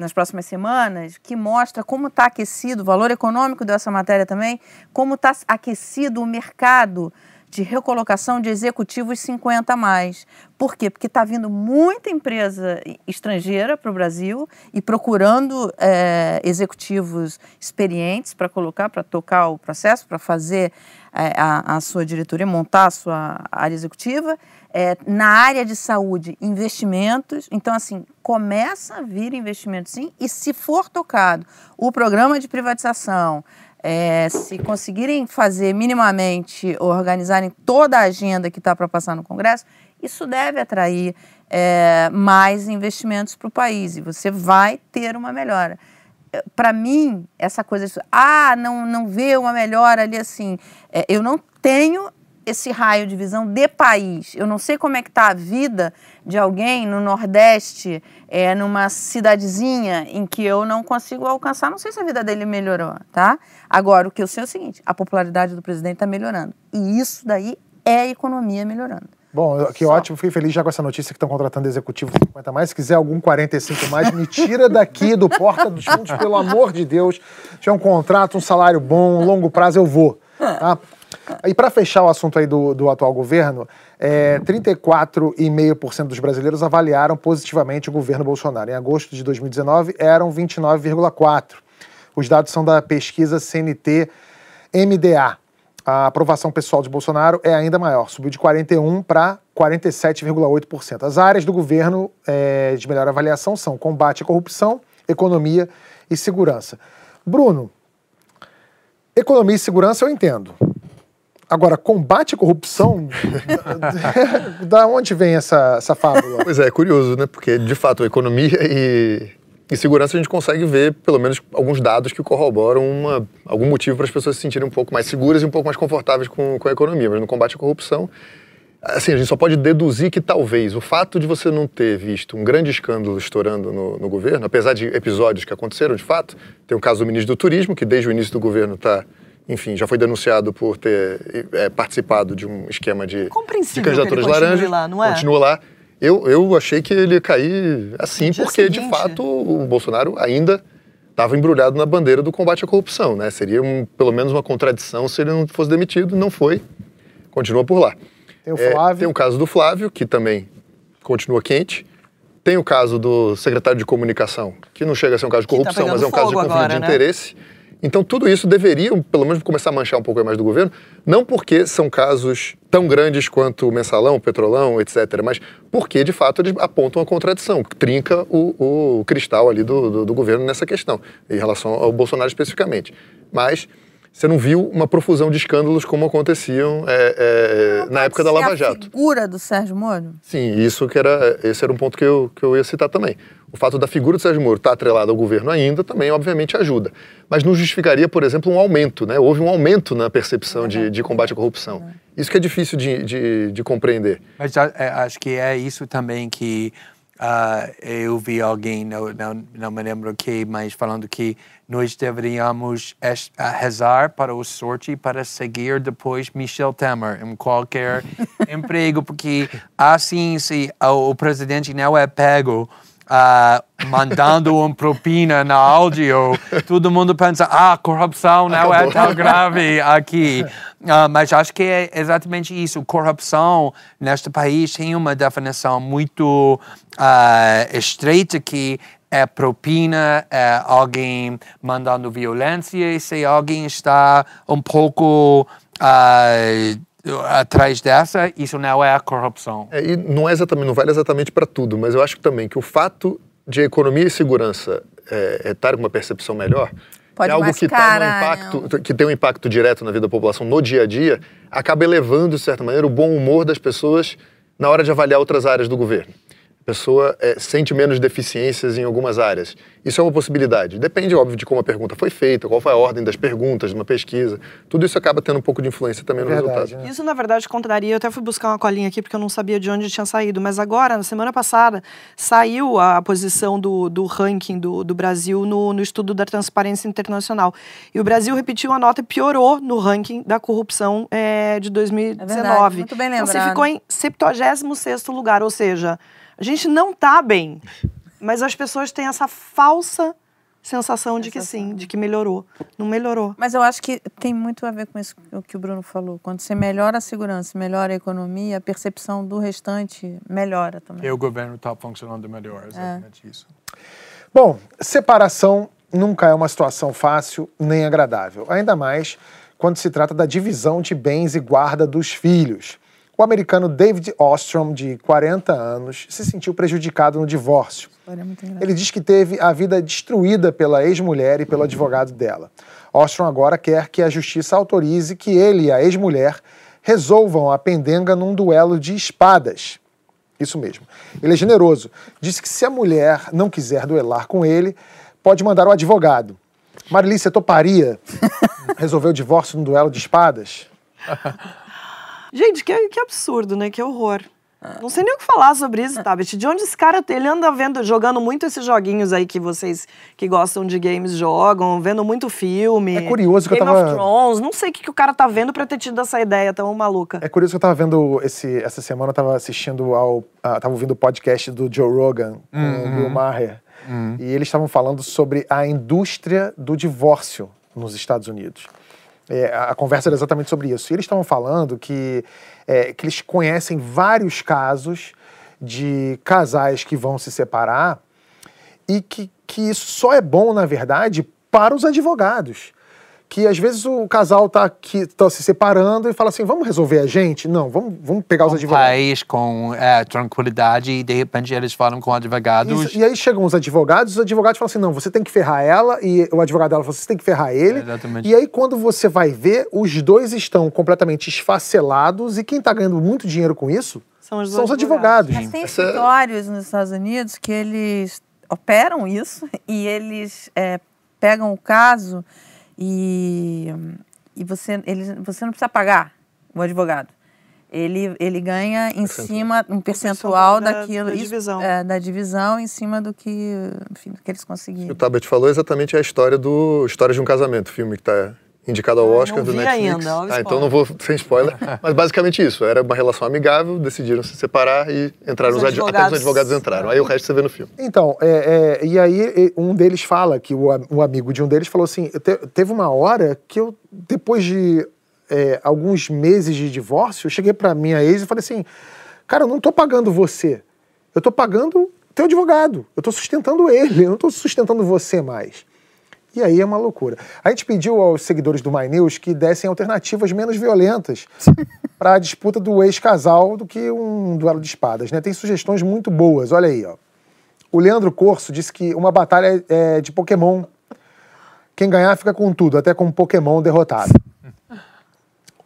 nas próximas semanas, que mostra como está aquecido, o valor econômico dessa matéria também, como está aquecido o mercado de recolocação de executivos 50 a mais. Por quê? Porque está vindo muita empresa estrangeira para o Brasil e procurando é, executivos experientes para colocar, para tocar o processo, para fazer é, a, a, sua diretoria, montar a sua área executiva. É, na área de saúde, investimentos. Então, assim, começa a vir investimento sim, e se for tocado o programa de privatização, é, se conseguirem fazer minimamente, organizarem toda a agenda que está para passar no Congresso, isso deve atrair é, mais investimentos para o país e você vai ter uma melhora. Para mim, essa coisa de, ah, não, não vê uma melhora ali assim, é, eu não tenho esse raio de visão de país. Eu não sei como é que está a vida de alguém no Nordeste, é, numa cidadezinha em que eu não consigo alcançar. Não sei se a vida dele melhorou, tá? Agora, o que eu sei é o seguinte, a popularidade do presidente está melhorando. E isso daí é a economia melhorando. Bom, que Só. ótimo, fiquei feliz já com essa notícia que estão contratando executivo 50 mais. Se quiser algum 45 mais, me tira daqui do Porta dos Fundos, pelo amor de Deus. Se tiver um contrato, um salário bom, longo prazo, eu vou. Tá? E para fechar o assunto aí do, do atual governo, é, 34,5% dos brasileiros avaliaram positivamente o governo Bolsonaro. Em agosto de 2019, eram 29,4%. Os dados são da pesquisa CNT-MDA. A aprovação pessoal de Bolsonaro é ainda maior, subiu de 41% para 47,8%. As áreas do governo é, de melhor avaliação são combate à corrupção, economia e segurança. Bruno, economia e segurança eu entendo. Agora, combate à corrupção, da onde vem essa, essa fábula? Pois é, é curioso, né? Porque, de fato, a economia e, e segurança a gente consegue ver, pelo menos, alguns dados que corroboram uma, algum motivo para as pessoas se sentirem um pouco mais seguras e um pouco mais confortáveis com, com a economia. Mas no combate à corrupção, assim, a gente só pode deduzir que talvez o fato de você não ter visto um grande escândalo estourando no, no governo, apesar de episódios que aconteceram de fato, tem o caso do ministro do Turismo, que desde o início do governo está enfim, já foi denunciado por ter é, participado de um esquema de, de candidaturas laranjas. Lá, não é? Continua lá. Eu, eu achei que ele ia cair assim, porque seguinte. de fato o Bolsonaro ainda estava embrulhado na bandeira do combate à corrupção, né? Seria um, pelo menos uma contradição se ele não fosse demitido, não foi. Continua por lá. Tem o Flávio. É, tem o caso do Flávio, que também continua quente. Tem o caso do secretário de comunicação, que não chega a ser um caso de tá corrupção, mas é um caso de conflito agora, de né? interesse. Então, tudo isso deveria, pelo menos, começar a manchar um pouco mais do governo, não porque são casos tão grandes quanto o mensalão, o petrolão, etc., mas porque, de fato, eles apontam a contradição, trinca o, o cristal ali do, do, do governo nessa questão, em relação ao Bolsonaro especificamente. Mas você não viu uma profusão de escândalos como aconteciam é, é, na época da Ser Lava a Jato. figura do Sérgio Moro? Sim, isso que era, esse era um ponto que eu, que eu ia citar também. O fato da figura do Sérgio Moro estar atrelada ao governo ainda também, obviamente, ajuda. Mas não justificaria, por exemplo, um aumento, né? Houve um aumento na percepção de, de combate à corrupção. Isso que é difícil de, de, de compreender. Mas a- é, acho que é isso também que ah, eu vi alguém, não, não, não me lembro quem, mas falando que nós deveríamos ah, rezar para o sorte para seguir depois Michel Temer em qualquer emprego, porque assim, se o, o presidente não é pego ah, mandando uma propina na áudio, todo mundo pensa, ah, corrupção não é tão grave aqui. Ah, mas acho que é exatamente isso. Corrupção neste país tem uma definição muito ah, estreita que é propina, é alguém mandando violência, e se alguém está um pouco ah, atrás dessa, isso não é a corrupção. É, e não é exatamente, não vale exatamente para tudo, mas eu acho também que o fato de economia e segurança é, é estar com uma percepção melhor Pode é algo que, tá impacto, que tem um impacto direto na vida da população no dia a dia, acaba elevando, de certa maneira, o bom humor das pessoas na hora de avaliar outras áreas do governo. A pessoa é, sente menos deficiências em algumas áreas. Isso é uma possibilidade. Depende, óbvio, de como a pergunta foi feita, qual foi a ordem das perguntas de uma pesquisa. Tudo isso acaba tendo um pouco de influência também no Verdade, resultado. né? Isso, na verdade, contraria. Eu até fui buscar uma colinha aqui porque eu não sabia de onde tinha saído. Mas agora, na semana passada, saiu a posição do, do ranking do, do Brasil no, no estudo da Transparência Internacional. E o Brasil repetiu a nota e piorou no ranking da corrupção eh, de 2019. verdade, muito bem Então, você lembrado. ficou em 76 lugar. Ou seja, a gente não está bem. Mas as pessoas têm essa falsa sensação de que sim, de que melhorou. Não melhorou. Mas eu acho que tem muito a ver com isso o que o Bruno falou. Quando você melhora a segurança, melhora a economia, a percepção do restante melhora também. E o governo está funcionando melhor, exatamente isso. Bom, separação nunca é uma situação fácil nem agradável, ainda mais quando se trata da divisão de bens e guarda dos filhos. O americano David Ostrom, de 40 anos, se sentiu prejudicado no divórcio. Engraçada. Ele diz que teve a vida destruída pela ex-mulher e pelo advogado dela. Ostrom agora quer que a justiça autorize que ele e a ex-mulher resolvam a pendenga num duelo de espadas. Isso mesmo. Ele é generoso. Disse que se a mulher não quiser duelar com ele, pode mandar o advogado. Marili, você toparia resolver o divórcio num duelo de espadas? Gente, que, que absurdo, né? Que horror. Não sei nem o que falar sobre isso, Tabet. De onde esse cara, ele anda vendo, jogando muito esses joguinhos aí que vocês que gostam de games jogam, vendo muito filme. É curioso que eu Game tava- of Thrones. Não sei o que, que o cara tá vendo pra ter tido essa ideia tão maluca. É curioso que eu tava vendo esse, essa semana, eu tava assistindo ao. ah, tava ouvindo o podcast do Joe Rogan com o Bill Maher. E eles estavam falando sobre a indústria do divórcio nos Estados Unidos. É, a conversa era exatamente sobre isso. E eles estavam falando que, é, que eles conhecem vários casos de casais que vão se separar e que, que isso só é bom, na verdade, para os advogados. Que às vezes o casal tá, aqui, tá se separando e fala assim: vamos resolver a gente? Não, vamos, vamos pegar os Um advogados. país com é, tranquilidade e de repente eles falam com advogados. Isso, e aí chegam os advogados, os advogados falam assim: não, você tem que ferrar ela, e o advogado dela fala: você tem que ferrar ele. É, exatamente. E aí, quando você vai ver, os dois estão completamente esfacelados, e quem está ganhando muito dinheiro com isso São os são os advogados. advogados. Mas tem Essa- escritórios nos Estados Unidos que eles operam isso e eles é, pegam o caso e, e você, eles, você não precisa pagar o advogado. Ele, ele ganha em cima um percentual percentual da- daquilo, da divisão. é, da divisão em cima do que, enfim, do que eles O conseguiram. Tabet falou exatamente a história do História de um Casamento, filme que está indicado ao Ah, Oscar não do vi Netflix. ainda, ó o ah, então não vou sem spoiler. Mas basicamente isso. Era uma relação amigável, decidiram se separar e entraram Os os, advogados. Até os advogados entraram. Aí o resto você vê no filme. Então, é, é, e aí um deles fala, que o, um amigo de um deles falou assim: "Te- teve uma hora que eu, depois de é, alguns meses de divórcio, eu cheguei pra minha ex e falei assim: cara, eu não tô pagando você. Eu tô pagando teu advogado, eu tô sustentando ele, eu não tô sustentando você mais. E aí é uma loucura. A gente pediu aos seguidores do My News que dessem alternativas menos violentas para a disputa do ex-casal do que um duelo de espadas. Né? Tem sugestões muito boas. Olha aí, ó. O Leandro Corso disse que uma batalha é de Pokémon. Quem ganhar fica com tudo, até com um Pokémon derrotado.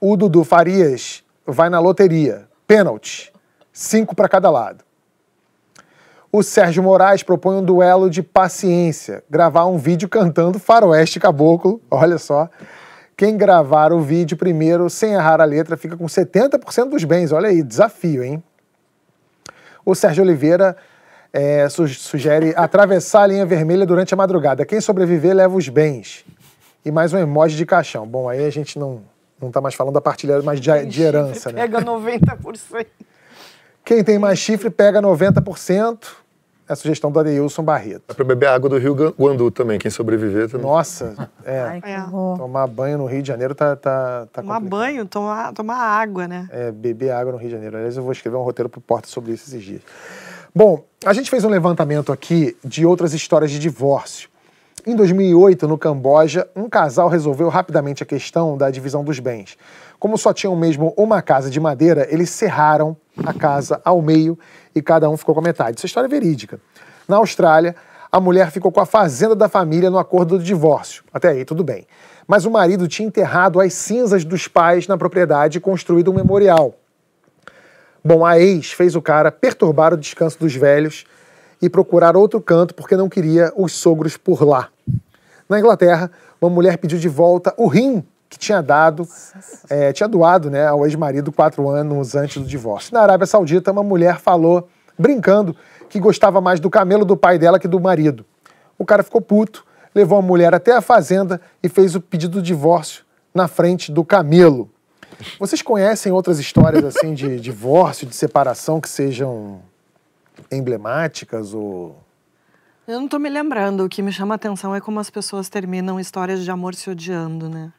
O Dudu Farias vai na loteria. Pênalti. Cinco para cada lado. O Sérgio Moraes propõe um duelo de paciência, gravar um vídeo cantando Faroeste Caboclo, olha só. Quem gravar o vídeo primeiro, sem errar a letra, fica com 70% dos bens. Olha aí, desafio, hein? O Sérgio Oliveira é, sugere atravessar a linha vermelha durante a madrugada. Quem sobreviver leva os bens. E mais um emoji de caixão. Bom, aí a gente não, não tá mais falando da partilha, mas de, de herança, né? Pega 90%. Quem tem mais chifre pega 90% é a sugestão do Adeilson Barreto. É para beber água do Rio Guandu também, quem sobreviver também. Nossa, é. Ai, que É. horror. Tomar banho no Rio de Janeiro tá, tá, tá Tomar complicado. banho, tomar, tomar água, né? É, beber água no Rio de Janeiro. Aliás, eu vou escrever um roteiro pro Porta sobre isso esses dias. Bom, a gente fez um levantamento aqui de outras histórias de divórcio. Em 2008, no Camboja, um casal resolveu rapidamente a questão da divisão dos bens. Como só tinham mesmo uma casa de madeira, eles serraram a casa ao meio e cada um ficou com a metade. Essa história é verídica. Na Austrália, a mulher ficou com a fazenda da família no acordo do divórcio. Até aí, tudo bem. Mas o marido tinha enterrado as cinzas dos pais na propriedade e construído um memorial. Bom, a ex fez o cara perturbar o descanso dos velhos e procurar outro canto porque não queria os sogros por lá. Na Inglaterra, uma mulher pediu de volta o rim que tinha dado, é, tinha doado né, ao ex-marido quatro anos antes do divórcio. Na Arábia Saudita, uma mulher falou, brincando, que gostava mais do camelo do pai dela que do marido. O cara ficou puto, levou a mulher até a fazenda e fez o pedido de divórcio na frente do camelo. Vocês conhecem outras histórias assim de divórcio, de separação que sejam emblemáticas ou Eu não tô me lembrando. O que me chama a atenção é como as pessoas terminam histórias de amor se odiando, né?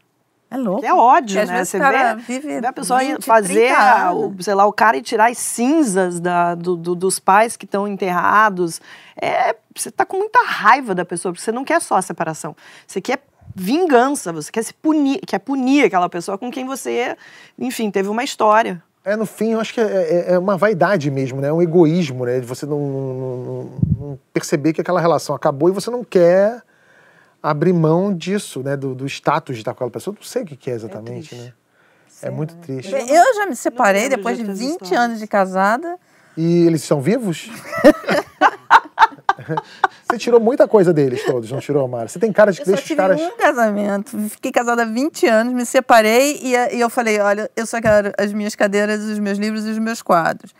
É louco. Que é ódio, E às né? Você vê, vive vê a pessoa ir 20, fazer, 30 a- anos. o, sei lá, o cara e tirar as cinzas da, do- do- dos pais que estão enterrados. É, você tá com muita raiva da pessoa, porque você não quer só a separação. Você quer vingança, você quer se punir, quer punir aquela pessoa com quem você, enfim, teve uma história. É, no fim, eu acho que é, é- é uma vaidade mesmo, né? É um egoísmo, né? De você não, não- não- não perceber que aquela relação acabou e você não quer abrir mão disso, né? Do, do status de estar com aquela pessoa. Eu não sei o que que é exatamente, triste. né? É muito triste. Eu já me separei depois de outras 20 histórias. anos de casada. E eles são vivos? Você tirou muita coisa deles todos, não tirou, Mara? Você tem cara de que Eu deixa os tive caras. um casamento. Fiquei casada há 20 anos, me separei e, e eu falei, olha, eu só quero as minhas cadeiras, os meus livros e os meus quadros.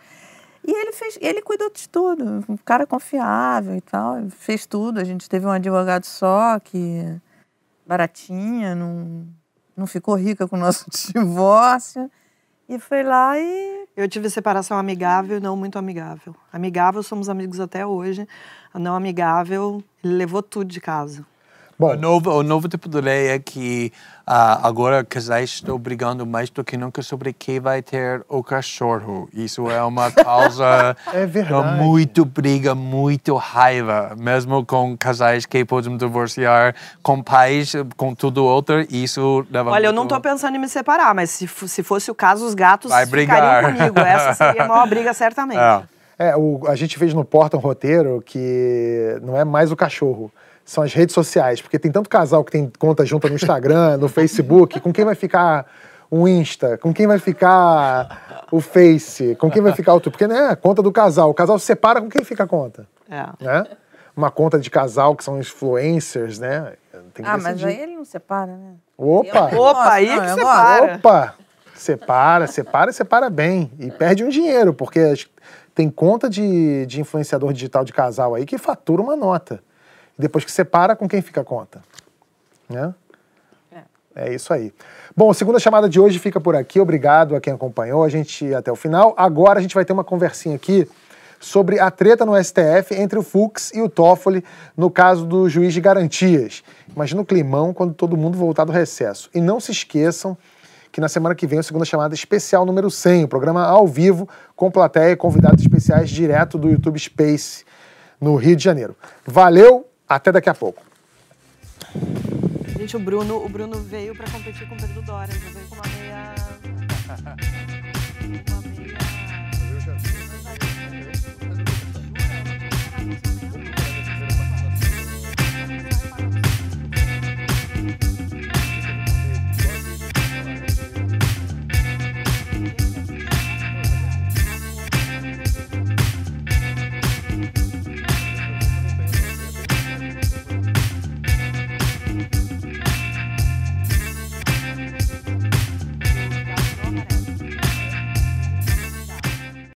E ele fez, ele cuidou de tudo, um cara confiável e tal, fez tudo. A gente teve um advogado só que baratinha, não, não ficou rica com o nosso divórcio. E foi lá e Eu tive separação amigável e não muito amigável. Amigável, somos amigos até hoje. Não amigável, ele levou tudo de casa. Bom, O novo, o novo tipo de lei é que ah, agora casais estão brigando mais do que nunca sobre quem vai ter o cachorro. Isso é uma causa É verdade. muito briga, muito raiva. Mesmo com casais que podem divorciar, com pais, com tudo outro, isso leva Olha, eu não muito- tô pensando em me separar, mas se, se fosse o caso, os gatos Vai brigar. ficariam comigo. Essa seria a maior briga, certamente. É. É, o- a gente fez no Porta um roteiro que não é mais o cachorro, são as redes sociais, porque tem tanto casal que tem conta junta no Instagram, no Facebook, com quem vai ficar o Insta, com quem vai ficar o Face, com quem vai ficar o porque né, a conta do casal, o casal se separa com quem fica a conta, É. né? Uma conta de casal que são influencers, né? Tem que Ah, mas decidir. aí ele não separa, né? Opa! Eu- Opa, aí Não, que separa. Opa! Separa, separa e separa bem. E perde um dinheiro, porque tem conta de, de influenciador digital de casal aí que fatura uma nota. Depois que separa, com quem fica a conta? Né? É isso aí. Bom, a segunda chamada de hoje fica por aqui. Obrigado a quem acompanhou a gente até o final. Agora a gente vai ter uma conversinha aqui sobre a treta no STF entre o Fux e o Toffoli no caso do juiz de garantias. Imagina o climão quando todo mundo voltar do recesso. E não se esqueçam que na semana que vem é o segunda chamada especial número 100, o programa ao vivo com plateia e convidados especiais direto do YouTube Space no Rio de Janeiro. Valeu, até daqui a pouco. Gente, o Bruno, o Bruno veio para competir com o Pedro Dória, veio com uma.